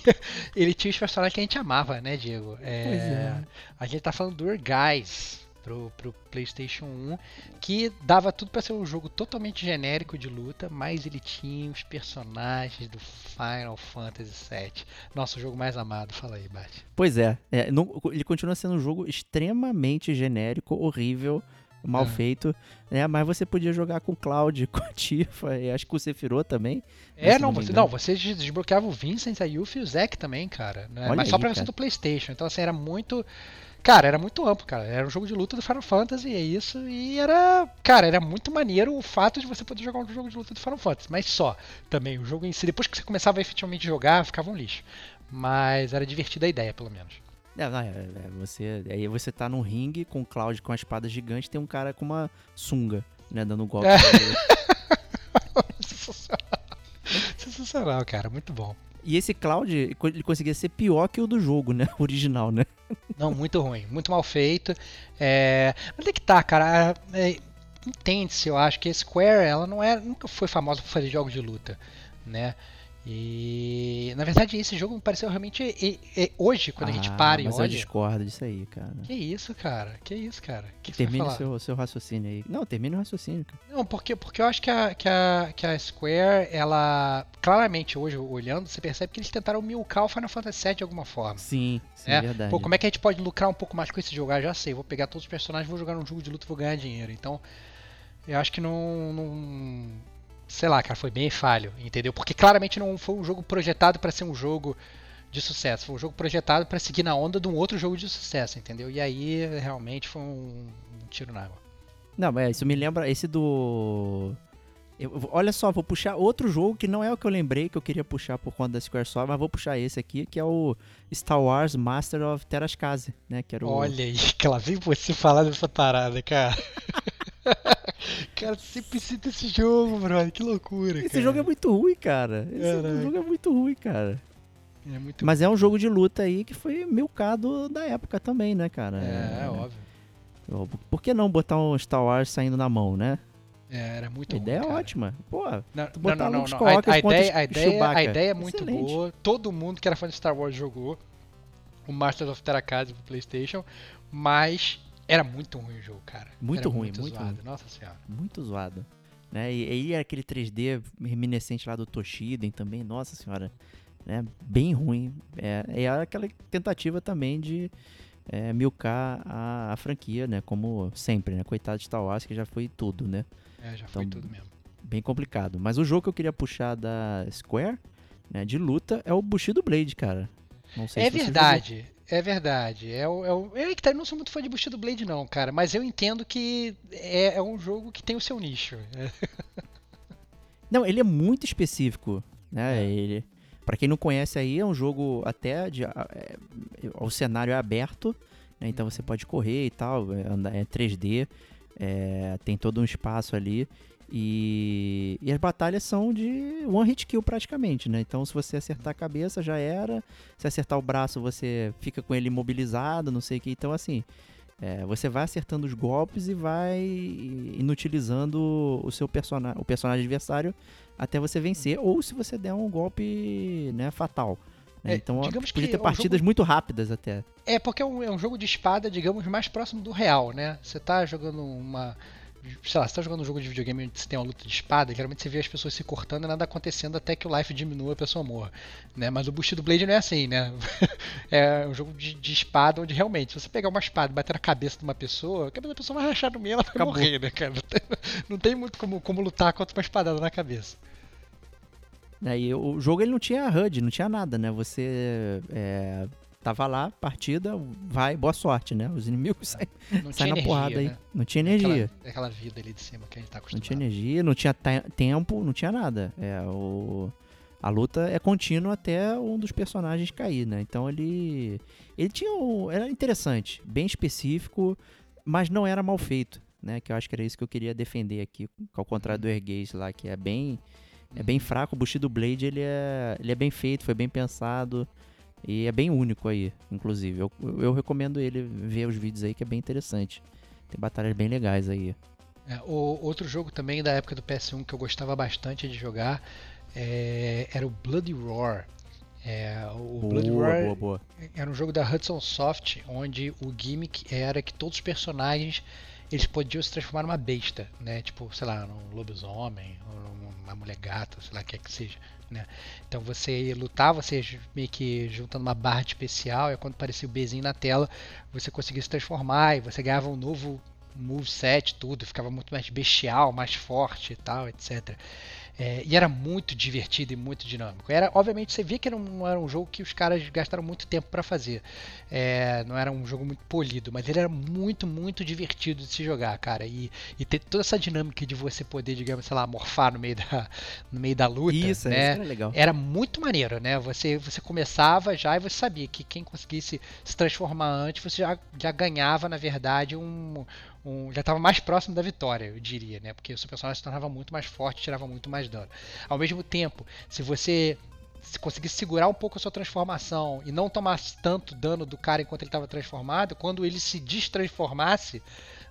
Speaker 4: ele tinha os personagens que a gente amava, né, Diego? É,
Speaker 3: Pois é.
Speaker 4: A gente tá falando do Guys, pro, pro PlayStation 1, que dava tudo para ser um jogo totalmente genérico de luta, mas ele tinha os personagens do Final Fantasy VII, nosso jogo mais amado. Fala aí, Bart.
Speaker 3: Pois é, é, não- ele continua sendo um jogo extremamente genérico, horrível, mal
Speaker 4: É.
Speaker 3: feito, né? Mas você podia jogar com o Cloud, com a Tifa, e acho que o Sephiroth também.
Speaker 4: É,
Speaker 3: se
Speaker 4: não, você, não, você des- desbloqueava o Vincent, a Yuffie e o Zack também, cara. né? Mas só
Speaker 3: aí,
Speaker 4: pra versão do PlayStation. Então, assim, era muito. Cara, era muito amplo, cara. Era um jogo de luta do Final Fantasy, é isso. E era. Cara, era muito maneiro o fato de você poder jogar um jogo de luta do Final Fantasy. Mas só. Também, o jogo em si, depois que você começava a efetivamente jogar, ficava um lixo. Mas era divertida a ideia, pelo menos.
Speaker 3: É, não, é, é, você, aí você tá num ringue com o Cloud com a espada gigante, tem um cara com uma sunga, né, dando golpe.
Speaker 4: É. Sensacional. Cara. Muito bom.
Speaker 3: E esse Cloud, ele conseguia ser pior que o do jogo, né, original, né?
Speaker 4: Não, muito ruim, muito mal feito. É... Mas é que tá, cara. é, Entende-se, eu acho que a Square ela não é, nunca foi famosa por fazer jogos de luta, né? E na verdade esse jogo me pareceu realmente e- e- hoje quando a gente
Speaker 3: Ah,
Speaker 4: para e
Speaker 3: mas eu
Speaker 4: olha.
Speaker 3: discordo disso aí, cara.
Speaker 4: Que isso, cara? Que isso, cara? Que
Speaker 3: Termine
Speaker 4: falar?
Speaker 3: seu, seu raciocínio aí. Não, termine o raciocínio, cara.
Speaker 4: Não, porque, porque eu acho que a, que, a, que a Square, ela. Claramente, hoje, olhando, você percebe que eles tentaram milcar o Final Fantasy VII de alguma forma.
Speaker 3: Sim, sim,
Speaker 4: É,
Speaker 3: verdade.
Speaker 4: Pô, como é que a gente pode lucrar um pouco mais com esse jogo? Ah, já sei, vou pegar todos os personagens, vou jogar num jogo de luta e vou ganhar dinheiro. Então, eu acho que não. não sei lá, cara, foi bem falho, entendeu? Porque claramente não foi um jogo projetado para ser um jogo de sucesso. Foi um jogo projetado para seguir na onda de um outro jogo de sucesso, entendeu? E aí, realmente, foi um, um tiro na água.
Speaker 3: Não, mas isso me lembra esse do. eu olha só, vou puxar outro jogo que não é o que eu lembrei que eu queria puxar por conta da Squaresoft, mas vou puxar esse aqui, que é o Star Wars Master of Terascase, né? Que era o...
Speaker 4: Olha aí, que lá vem você falar dessa parada, cara. cara, sempre cita esse jogo, brother. Que loucura.
Speaker 3: Esse
Speaker 4: cara.
Speaker 3: jogo é muito ruim, cara. Esse
Speaker 4: Caraca.
Speaker 3: jogo é muito ruim, cara.
Speaker 4: É muito
Speaker 3: Mas é um jogo de luta aí que foi milcado da época também, né, cara?
Speaker 4: É, óbvio.
Speaker 3: Ó, Por que não botar um Star Wars saindo na mão, né?
Speaker 4: É, era muito
Speaker 3: A
Speaker 4: ruim,
Speaker 3: ideia é
Speaker 4: cara.
Speaker 3: ótima. Pô,
Speaker 4: Não,
Speaker 3: Tu
Speaker 4: não,
Speaker 3: botar
Speaker 4: não, não. Não. A, a ideia, a, ideia, a ideia é muito
Speaker 3: Excelente.
Speaker 4: boa. Todo mundo que era fã de Star Wars jogou o Masters of Terrakase pro PlayStation, mas era muito ruim o jogo, cara.
Speaker 3: Muito
Speaker 4: Era
Speaker 3: ruim,
Speaker 4: muito,
Speaker 3: muito
Speaker 4: zoado.
Speaker 3: ruim.
Speaker 4: Nossa senhora.
Speaker 3: muito zoado. Né? E aí aquele 3D reminiscente lá do Toshiden também, nossa senhora. Né? Bem ruim. É, e era aquela tentativa também de é, milcar a, a franquia, né? Como sempre, né? Coitado de Star Wars, que já foi tudo, né?
Speaker 4: É, já foi
Speaker 3: Então,
Speaker 4: tudo mesmo.
Speaker 3: Bem complicado. Mas o jogo que eu queria puxar da Square, né? De luta, é o Bushido Blade, cara. Não sei
Speaker 4: É
Speaker 3: se
Speaker 4: verdade, é verdade. É o, é o, eu, que tá, não sou muito fã de Bushido Blade, não, cara, mas eu entendo que é, é um jogo que tem o seu nicho.
Speaker 3: Não, ele é muito específico, né?
Speaker 4: É.
Speaker 3: Ele, para quem não conhece aí, é um jogo até de, é, o cenário é aberto, né? Então você pode correr e tal, é, é 3D, é, tem todo um espaço ali e, e as batalhas são de one hit kill praticamente, né? Então se você acertar a cabeça já era, se acertar o braço você fica com ele imobilizado, não sei o que. Então assim, é, você vai acertando os golpes e vai inutilizando o seu personagem, o personagem adversário até você vencer, ou se você der um golpe né, fatal. né?
Speaker 4: É,
Speaker 3: então
Speaker 4: digamos
Speaker 3: podia ter
Speaker 4: é um
Speaker 3: partidas
Speaker 4: jogo-
Speaker 3: muito rápidas até.
Speaker 4: É, porque é um, é um jogo de espada, digamos, mais próximo do real, né? Você tá jogando uma. Sei lá, você tá jogando um jogo de videogame onde você tem uma luta de espada, geralmente você vê as pessoas se cortando e nada acontecendo até que o life diminua e a pessoa morra. Né? Mas o Bushido Blade não é assim, né? é um jogo de, de espada onde realmente, se você pegar uma espada e bater na cabeça de uma pessoa, a cabeça da pessoa vai rachar no meio e ela vai
Speaker 3: Acabou.
Speaker 4: morrer, né, cara? Não tem, não tem muito como, como lutar contra uma espadada na cabeça.
Speaker 3: Né? E o jogo ele não tinha HUD, não tinha nada, né? Você é, tava lá, partida, vai, boa sorte, né? Os inimigos saem,
Speaker 4: Não
Speaker 3: saem na
Speaker 4: energia,
Speaker 3: porrada aí.
Speaker 4: né?
Speaker 3: Não tinha energia.
Speaker 4: Aquela, aquela vida ali de cima que a gente tá
Speaker 3: Não
Speaker 4: acostumado.
Speaker 3: tinha energia, não tinha te- tempo, não tinha nada. É, o, a luta é contínua até um dos personagens cair, né? Então ele. Ele tinha. Um, era interessante, bem específico, mas não era mal feito, né? Que eu acho que era isso que eu queria defender aqui. Ao contrário do Erguês lá, que é bem. É bem fraco. O Bushido Blade ele é, ele é bem feito, foi bem pensado. E é bem único aí, inclusive. Eu, eu recomendo ele ver os vídeos aí, que é bem interessante. Tem batalhas bem legais aí.
Speaker 4: É, o, outro jogo também da época do PS1 que eu gostava bastante de jogar é, era o Bloody Roar. É, o
Speaker 3: Boa,
Speaker 4: Blood Roar
Speaker 3: boa, boa.
Speaker 4: era um jogo da Hudson Soft, onde o gimmick era que todos os personagens eles podiam se transformar numa besta, né? Tipo, sei lá, num lobisomem, ou numa mulher gata, sei lá, o que é que seja, né? Então você lutava, você meio que juntando uma barra especial, e quando aparecia o Bzinho na tela, você conseguia se transformar e você ganhava um novo moveset, tudo, ficava muito mais bestial, mais forte e tal, etc. É, e era muito divertido e muito dinâmico. Era, obviamente, você via que era um, era um jogo que os caras gastaram muito tempo para fazer. É, não era um jogo muito polido, mas ele era muito, muito divertido de se jogar, cara. E, e ter toda essa dinâmica de você poder, digamos, sei lá, morfar no meio da, no meio da luta.
Speaker 3: Isso,
Speaker 4: né?
Speaker 3: isso era legal.
Speaker 4: Era muito maneiro, né? Você, você começava já e você sabia que quem conseguisse se transformar antes, você já, já ganhava, na verdade, um, um, já estava mais próximo da vitória, eu diria, né? Porque o seu personagem se tornava muito mais forte, tirava muito mais dano. Ao mesmo tempo, se você se conseguisse segurar um pouco a sua transformação e não tomasse tanto dano do cara enquanto ele estava transformado, quando ele se destransformasse,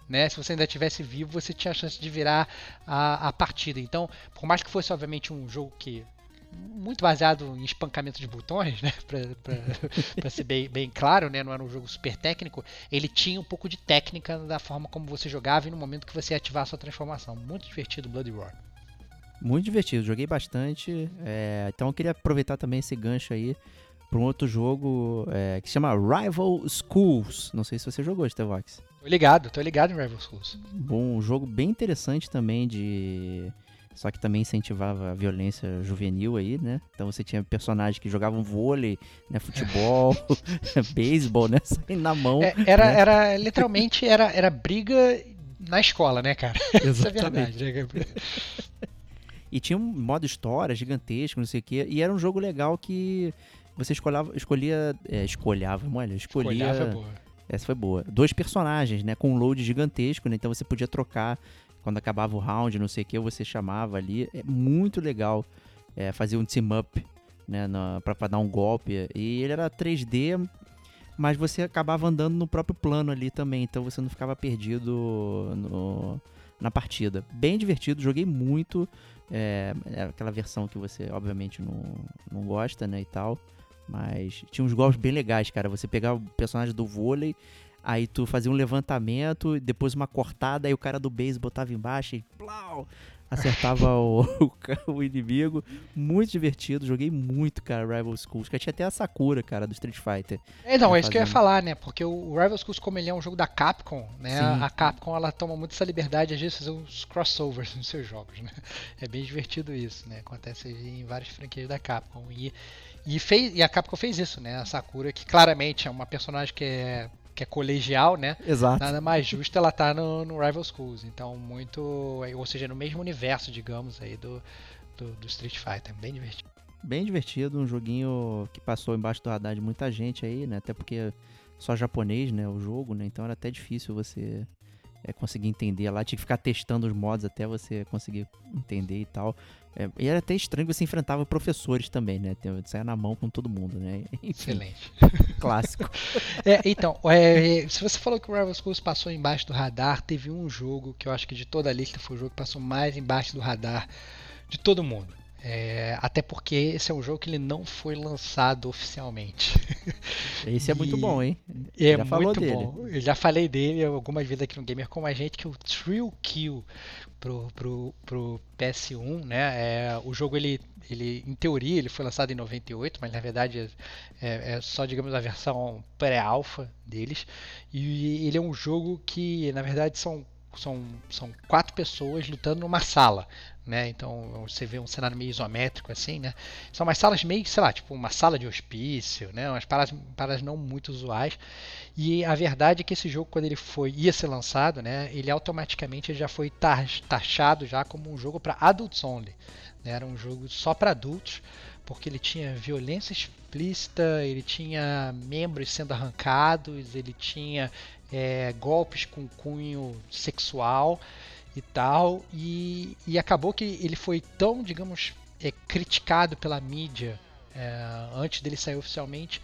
Speaker 4: né, se você ainda estivesse vivo, você tinha a chance de virar a, a partida. Então, por mais que fosse obviamente um jogo que muito baseado em espancamento de botões, né? Pra ser bem, bem, claro, né? Não era um jogo super técnico. Ele tinha um pouco de técnica da forma como você jogava e no momento que você ia ativar a sua transformação. Muito divertido Bloody Roar.
Speaker 3: Muito divertido, joguei bastante. é, então eu queria aproveitar também esse gancho aí para um outro jogo é, que se chama Rival Schools. Não sei se você jogou, Stevox.
Speaker 4: Tô ligado, tô ligado em Rival Schools.
Speaker 3: Bom, um jogo bem interessante também de. Só que também incentivava a violência juvenil aí, né? Então você tinha personagens que jogavam vôlei, né? Futebol, beisebol, né? Saindo na mão.
Speaker 4: É, era,
Speaker 3: né?
Speaker 4: era literalmente era, era briga na escola, né, cara? Isso é
Speaker 3: Exatamente.
Speaker 4: verdade. né?
Speaker 3: E tinha um modo história gigantesco, não sei o quê. E era um jogo legal que você escolhava, escolhia. É, escolhava, olha, escolhia.
Speaker 4: Olhava, boa.
Speaker 3: Essa foi boa. Dois personagens, né? Com um load gigantesco, né? Então você podia trocar quando acabava o round, não sei o que, você chamava ali. É muito legal é, fazer um team-up, né? Pra dar um golpe. E ele era 3D, mas você acabava andando no próprio plano ali também. Então você não ficava perdido no, na partida. Bem divertido, joguei muito. É, é aquela versão que você, obviamente, não, não gosta, né? E tal. Mas tinha uns golpes bem legais, cara. Você pegava o personagem do vôlei, aí tu fazia um levantamento, depois uma cortada, aí o cara do base botava embaixo e plau, acertava o, o o inimigo. Muito divertido, joguei muito, cara, Rival Schools. Que tinha até a Sakura, cara, do Street Fighter.
Speaker 4: É, não,
Speaker 3: Tá
Speaker 4: é isso que eu ia falar, né? Porque o Rival Schools, como ele é um jogo da Capcom, né?
Speaker 3: Sim.
Speaker 4: A Capcom ela toma muito essa liberdade às vezes fazer uns crossovers nos seus jogos, né? É bem divertido isso, né? Acontece em várias franquias da Capcom. E, e, fez, e a Capcom fez isso, né? A Sakura, que claramente é uma personagem que é, que é colegial, né?
Speaker 3: Exato.
Speaker 4: Nada mais justo ela tá no, no Rival Schools. Então, muito. Ou seja, no mesmo universo, digamos, aí do, do, do Street Fighter. Bem divertido.
Speaker 3: Bem divertido, um joguinho que passou embaixo do radar de muita gente aí, né? Até porque só japonês, né? O jogo, né? Então era até difícil você é, conseguir entender lá. Tinha que ficar testando os mods até você conseguir entender e tal. É, e era até estranho que você enfrentava professores também, né? Saia na mão com todo mundo, né? Enfim,
Speaker 4: Excelente.
Speaker 3: clássico.
Speaker 4: É, então, é, se você falou que o Rival Schools passou embaixo do radar, teve um jogo que eu acho que de toda a lista foi o jogo que passou mais embaixo do radar de todo mundo. É, até porque esse é um jogo que ele não foi lançado oficialmente.
Speaker 3: Esse é muito bom, hein?
Speaker 4: É
Speaker 3: Já falou
Speaker 4: muito
Speaker 3: dele.
Speaker 4: bom. Eu já falei dele algumas vezes aqui no Gamer com a gente, que o Thrill Kill pro, pro, pro PS1, né? É, o jogo ele, ele, em teoria, ele foi lançado em 98, mas na verdade é, é só, digamos, a versão pré-alpha deles. E ele é um jogo que, na verdade, são, são, são quatro pessoas lutando numa sala. Né? Então você vê um cenário meio isométrico assim, né? São umas salas meio, sei lá, tipo uma sala de hospício, né? Umas paradas, paradas não muito usuais. E a verdade é que esse jogo, quando ele foi ia ser lançado, né? Ele automaticamente já foi taxado já como um jogo para adults only. né? Era um jogo só para adultos, porque ele tinha violência explícita, ele tinha membros sendo arrancados, ele tinha é, golpes com cunho sexual e tal, e, e acabou que ele foi tão, digamos, é, criticado pela mídia é, antes dele sair oficialmente,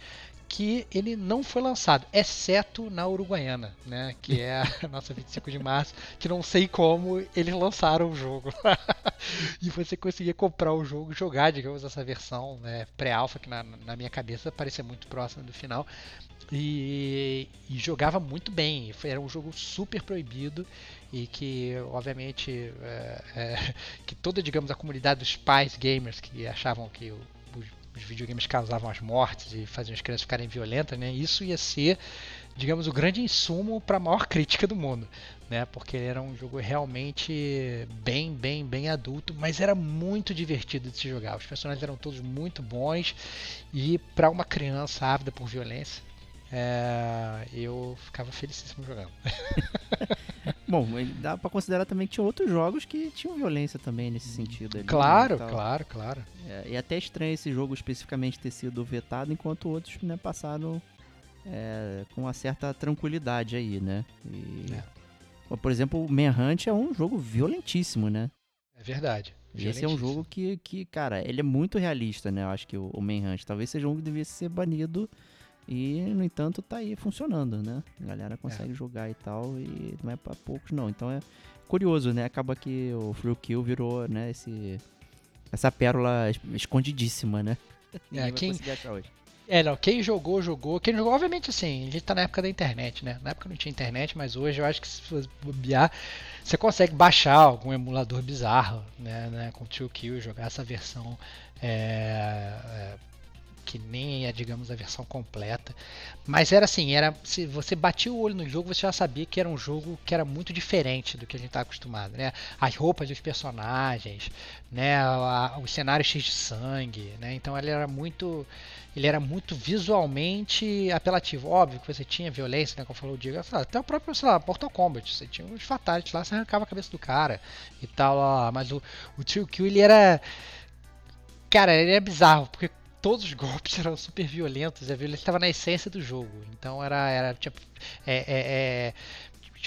Speaker 4: que ele não foi lançado, exceto na Uruguaiana, né? Que é a nossa 25 de março, que não sei como eles lançaram o jogo. e você conseguia comprar o jogo, jogar, digamos, essa versão né, pré-alpha, que na, na minha cabeça parecia muito próxima do final. E, e, jogava muito bem. Era um jogo super proibido e que, obviamente, é, é, que toda, digamos, a comunidade dos pais gamers que achavam que o, os videogames causavam as mortes e faziam as crianças ficarem violentas, né? Isso ia ser, digamos, o grande insumo para a maior crítica do mundo, né? Porque era um jogo realmente bem, bem, bem adulto, mas era muito divertido de se jogar. Os personagens eram todos muito bons e para uma criança ávida por violência, é, eu ficava felicíssimo jogando.
Speaker 3: Bom, dá pra considerar também que tinha outros jogos que tinham violência também nesse sentido. Ali,
Speaker 4: claro, claro, claro.
Speaker 3: É, e é até estranho esse jogo especificamente ter sido vetado, enquanto outros né, passaram é, com uma certa tranquilidade aí, né? E, é. Por exemplo, o Manhunt é um jogo violentíssimo, né?
Speaker 4: É verdade.
Speaker 3: Esse é um jogo que, que, cara, ele é muito realista, né? Eu acho que o, o Manhunt. Talvez seja um que devia ser banido e, no entanto, tá aí funcionando, né? A galera consegue é. jogar e tal, e não é pra poucos, não. Então é curioso, né? Acaba que o Free Kill virou, né, esse, essa pérola escondidíssima, né?
Speaker 4: É, quem... É, não, quem jogou, jogou. Quem jogou, obviamente, assim, a gente tá na época da internet, né? Na época não tinha internet, mas hoje eu acho que se você bobear, você consegue baixar algum emulador bizarro, né? né com True Kill, jogar essa versão é, é, que nem é, digamos, a versão completa. Mas era assim, era se você batia o olho no jogo, você já sabia que era um jogo que era muito diferente do que a gente está acostumado, né? As roupas dos personagens, né? Os cenários cheios de sangue, né? Então ele era muito ele era muito visualmente apelativo. Óbvio que você tinha violência, né? Como falou o Diego, até o próprio, sei lá, Mortal Kombat. Você tinha uns fatalities lá, você arrancava a cabeça do cara e tal. Ó, mas o, o Trio Kill, ele era. Cara, ele é bizarro, porque todos os golpes eram super violentos, a violência estava na essência do jogo. Então era, era tinha, é, é, é,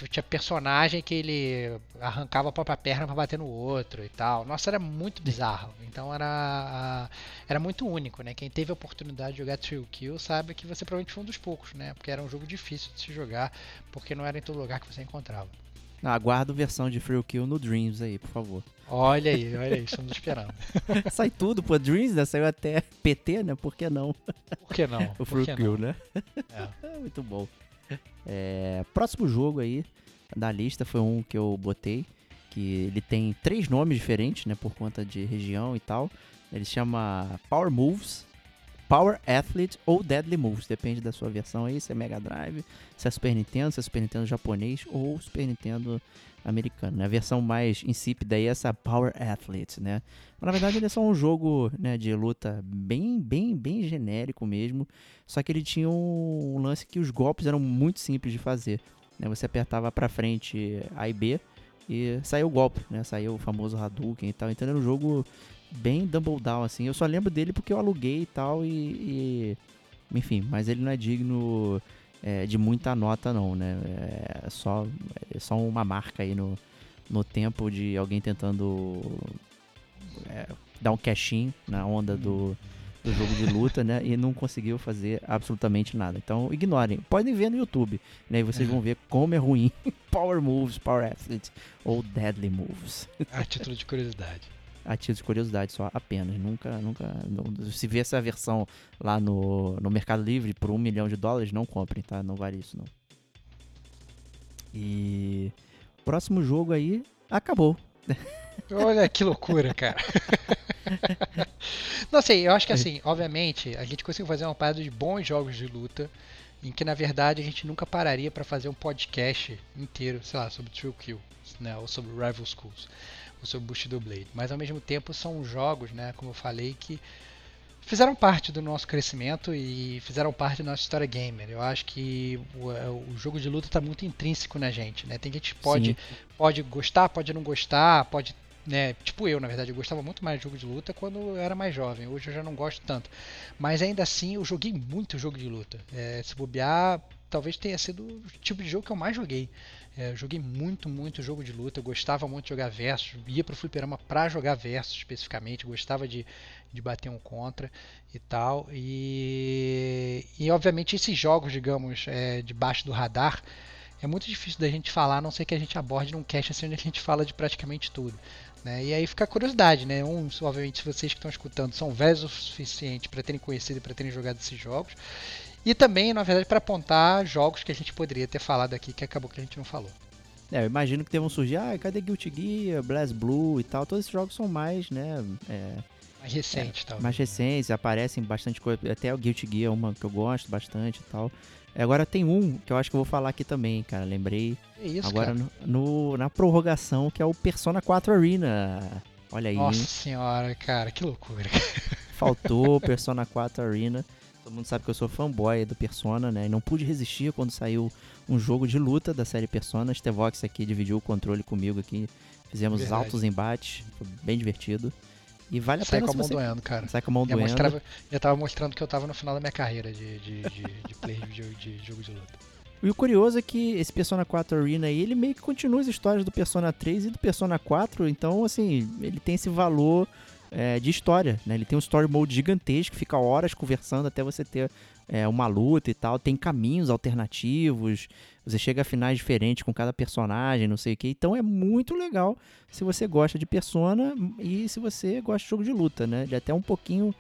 Speaker 4: tinha personagem que ele arrancava a própria perna para bater no outro e tal. Nossa, era muito bizarro. Então era era muito único, né? Quem teve a oportunidade de jogar Trill Kill sabe que você provavelmente foi um dos poucos, né? Porque era um jogo difícil de se jogar, porque não era em todo lugar que você encontrava.
Speaker 3: Aguardo versão de Free Kill no Dreams aí, por favor.
Speaker 4: Olha aí, olha aí, estamos esperando.
Speaker 3: Sai tudo, pô, Dreams, né? Saiu até PT, né? Por que não?
Speaker 4: Por que não?
Speaker 3: o Free Kill, né? É. Muito bom. É, próximo jogo aí da lista foi um que eu botei, que ele tem três nomes diferentes, né? Por conta de região e tal. Ele chama Power Moves, Power Athlete ou Deadly Moves, depende da sua versão aí, se é Mega Drive, se é Super Nintendo, se é Super Nintendo japonês ou Super Nintendo americano. Né? A versão mais insípida aí é essa Power Athlete, né? Mas, na verdade ele é só um jogo né, de luta bem, bem, bem genérico mesmo, só que ele tinha um lance que os golpes eram muito simples de fazer. Né? Você apertava para frente A e B e saiu o golpe, né? Saiu o famoso Hadouken e tal. Então era um jogo bem Dumbledore, assim. Eu só lembro dele porque eu aluguei e tal, e. e enfim, mas ele não é digno é, de muita nota, não, né? É só, é só uma marca aí no, no tempo de alguém tentando é, dar um cash na onda do, do jogo de luta, né? E não conseguiu fazer absolutamente nada. Então, ignorem. Podem ver no YouTube, né? E vocês vão ver como é ruim Power Moves, Power Athletes ou Deadly Moves.
Speaker 4: A título de curiosidade
Speaker 3: a título de curiosidade só, apenas. Nunca, nunca. Não, se vê essa versão lá no, no Mercado Livre por um milhão de dólares, não comprem, tá? Não vale isso, não. E. Próximo jogo aí, acabou.
Speaker 4: Olha que loucura, cara. não sei, eu acho que assim, obviamente, a gente conseguiu fazer uma parada de bons jogos de luta, em que na verdade a gente nunca pararia para fazer um podcast inteiro, sei lá, sobre True Kill, né, ou sobre Rival Schools o seu Bushido Blade. Mas ao mesmo tempo são jogos, né, como eu falei, que fizeram parte do nosso crescimento e fizeram parte da nossa história gamer. Eu acho que o, é, o jogo de luta está muito intrínseco na gente, né? Tem gente que pode, pode gostar, pode não gostar, pode né, tipo eu, na verdade, eu gostava muito mais de jogo de luta quando eu era mais jovem. Hoje eu já não gosto tanto. Mas ainda assim, eu joguei muito jogo de luta. É, se bobear, talvez tenha sido o tipo de jogo que eu mais joguei. É, joguei muito, muito jogo de luta, gostava muito de jogar versus, ia pro fliperama pra jogar versus especificamente, gostava de, de bater um contra e tal. E, e obviamente esses jogos, digamos, é, debaixo do radar, é muito difícil da gente falar, a não ser que a gente aborde num cast assim onde a gente fala de praticamente tudo. Né? E aí fica a curiosidade, né? Um, obviamente, vocês que estão escutando são velhos o suficiente para terem conhecido e para terem jogado esses jogos. E também, na verdade, para apontar jogos que a gente poderia ter falado aqui que acabou que a gente não falou.
Speaker 3: É, eu imagino que devam surgir, ah, cadê Guilty Gear, Blast Blue e tal. Todos esses jogos são mais, né? É,
Speaker 4: mais recentes, é,
Speaker 3: talvez. Mais recentes, aparecem bastante coisa. Até o Guilty Gear é uma que eu gosto bastante e tal. Agora tem um que eu acho que eu vou falar aqui também, cara. Lembrei.
Speaker 4: É isso,
Speaker 3: agora
Speaker 4: no,
Speaker 3: no, na prorrogação, que é o Persona 4 Arena. Olha aí.
Speaker 4: Nossa senhora, cara, que loucura.
Speaker 3: Faltou Persona 4 Arena. Todo mundo sabe que eu sou fanboy do Persona, né? E não pude resistir quando saiu um jogo de luta da série Persona. Stevox aqui dividiu o controle comigo aqui. Fizemos Verdade. altos embates. Foi bem divertido. E vale a
Speaker 4: Sai
Speaker 3: pena
Speaker 4: com a mão você... doendo, cara.
Speaker 3: Sai com a mão
Speaker 4: já
Speaker 3: doendo.
Speaker 4: Mostrava, já tava mostrando que eu tava no final da minha carreira de, de, de, de player de, de jogo de luta.
Speaker 3: E o curioso é que esse Persona 4 Arena aí, ele meio que continua as histórias do Persona 3 e do Persona 4, então, assim, ele tem esse valor é, de história, né? Ele tem um story mode gigantesco, fica horas conversando até você ter é, uma luta e tal. Tem caminhos alternativos, você chega a finais diferentes com cada personagem, não sei o que. Então é muito legal se você gosta de Persona e se você gosta de jogo de luta, né? Ele é até um pouquinho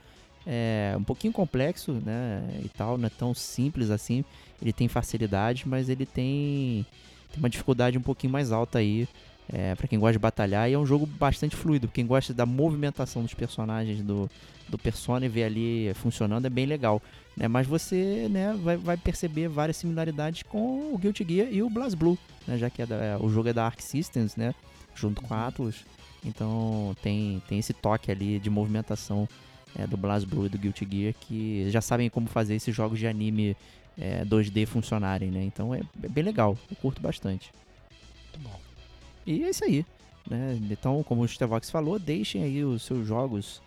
Speaker 3: é, um pouquinho complexo, né? E tal, não é tão simples assim. Ele tem facilidade, mas ele tem, tem uma dificuldade um pouquinho mais alta aí é, para quem gosta de batalhar, e é um jogo bastante fluido. Quem gosta da movimentação dos personagens do, do Persona e ver ali funcionando é bem legal. Né? Mas você né, vai, vai perceber várias similaridades com o Guilty Gear e o BlazBlue, né? já que é da, é, o jogo é da Arc Systems, né? junto com a Atlus. Então tem, tem esse toque ali de movimentação é, do BlazBlue e do Guilty Gear que já sabem como fazer esses jogos de anime é, 2D funcionarem, né? Então é, é bem legal, eu curto bastante.
Speaker 4: Muito bom.
Speaker 3: E é isso aí. Né? Então, como o Stevox falou, deixem aí os seus jogos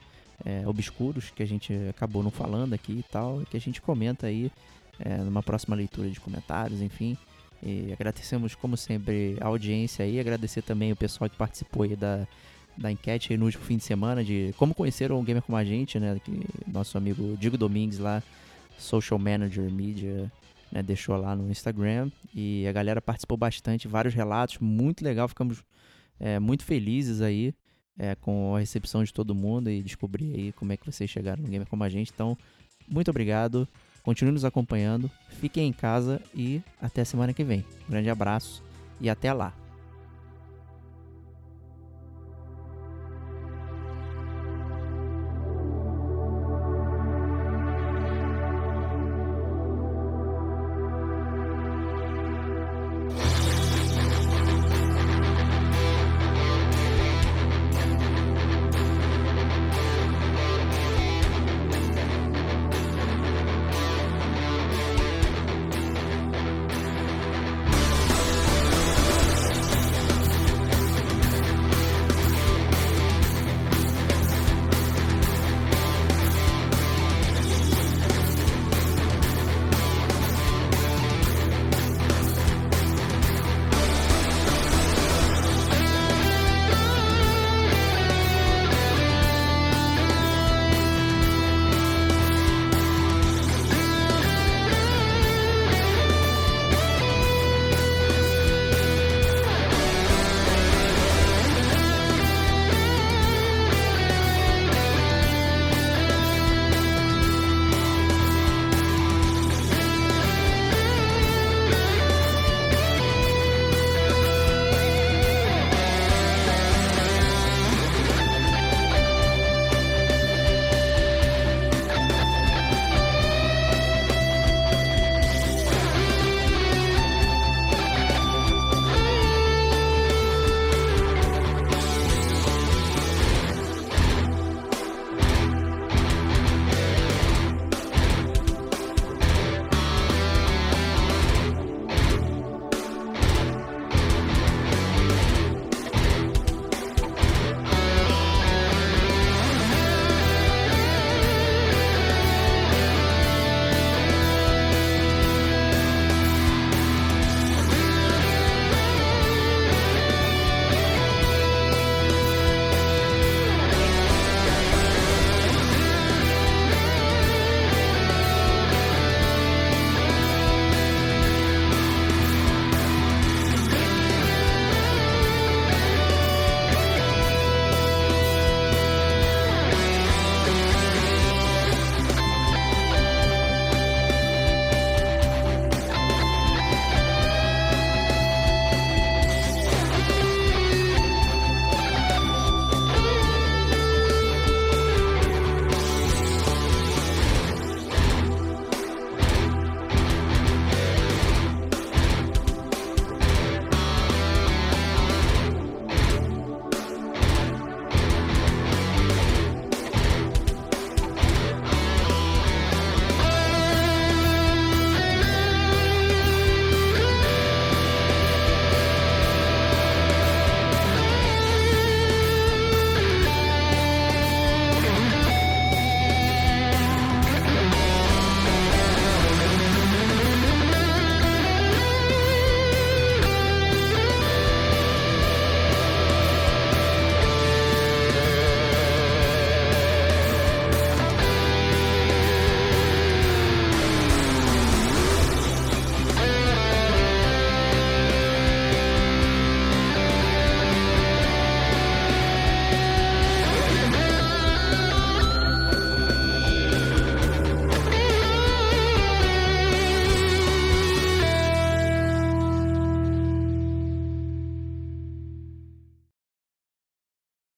Speaker 3: é, obscuros que a gente acabou não falando aqui e tal, que a gente comenta aí é, numa próxima leitura de comentários, enfim. E agradecemos, como sempre, a audiência aí, agradecer também o pessoal que participou aí da, da enquete aí no último fim de semana de como conheceram um gamer como a gente, né? Que nosso amigo Diego Domingues lá, Social Manager Media, né, deixou lá no Instagram e a galera participou bastante, vários relatos, muito legal, ficamos é, muito felizes aí é, com a recepção de todo mundo e descobrir aí como é que vocês chegaram no Gamer Como a gente. Então, muito obrigado, continue nos acompanhando, fiquem em casa e até semana que vem. Um grande abraço e até lá!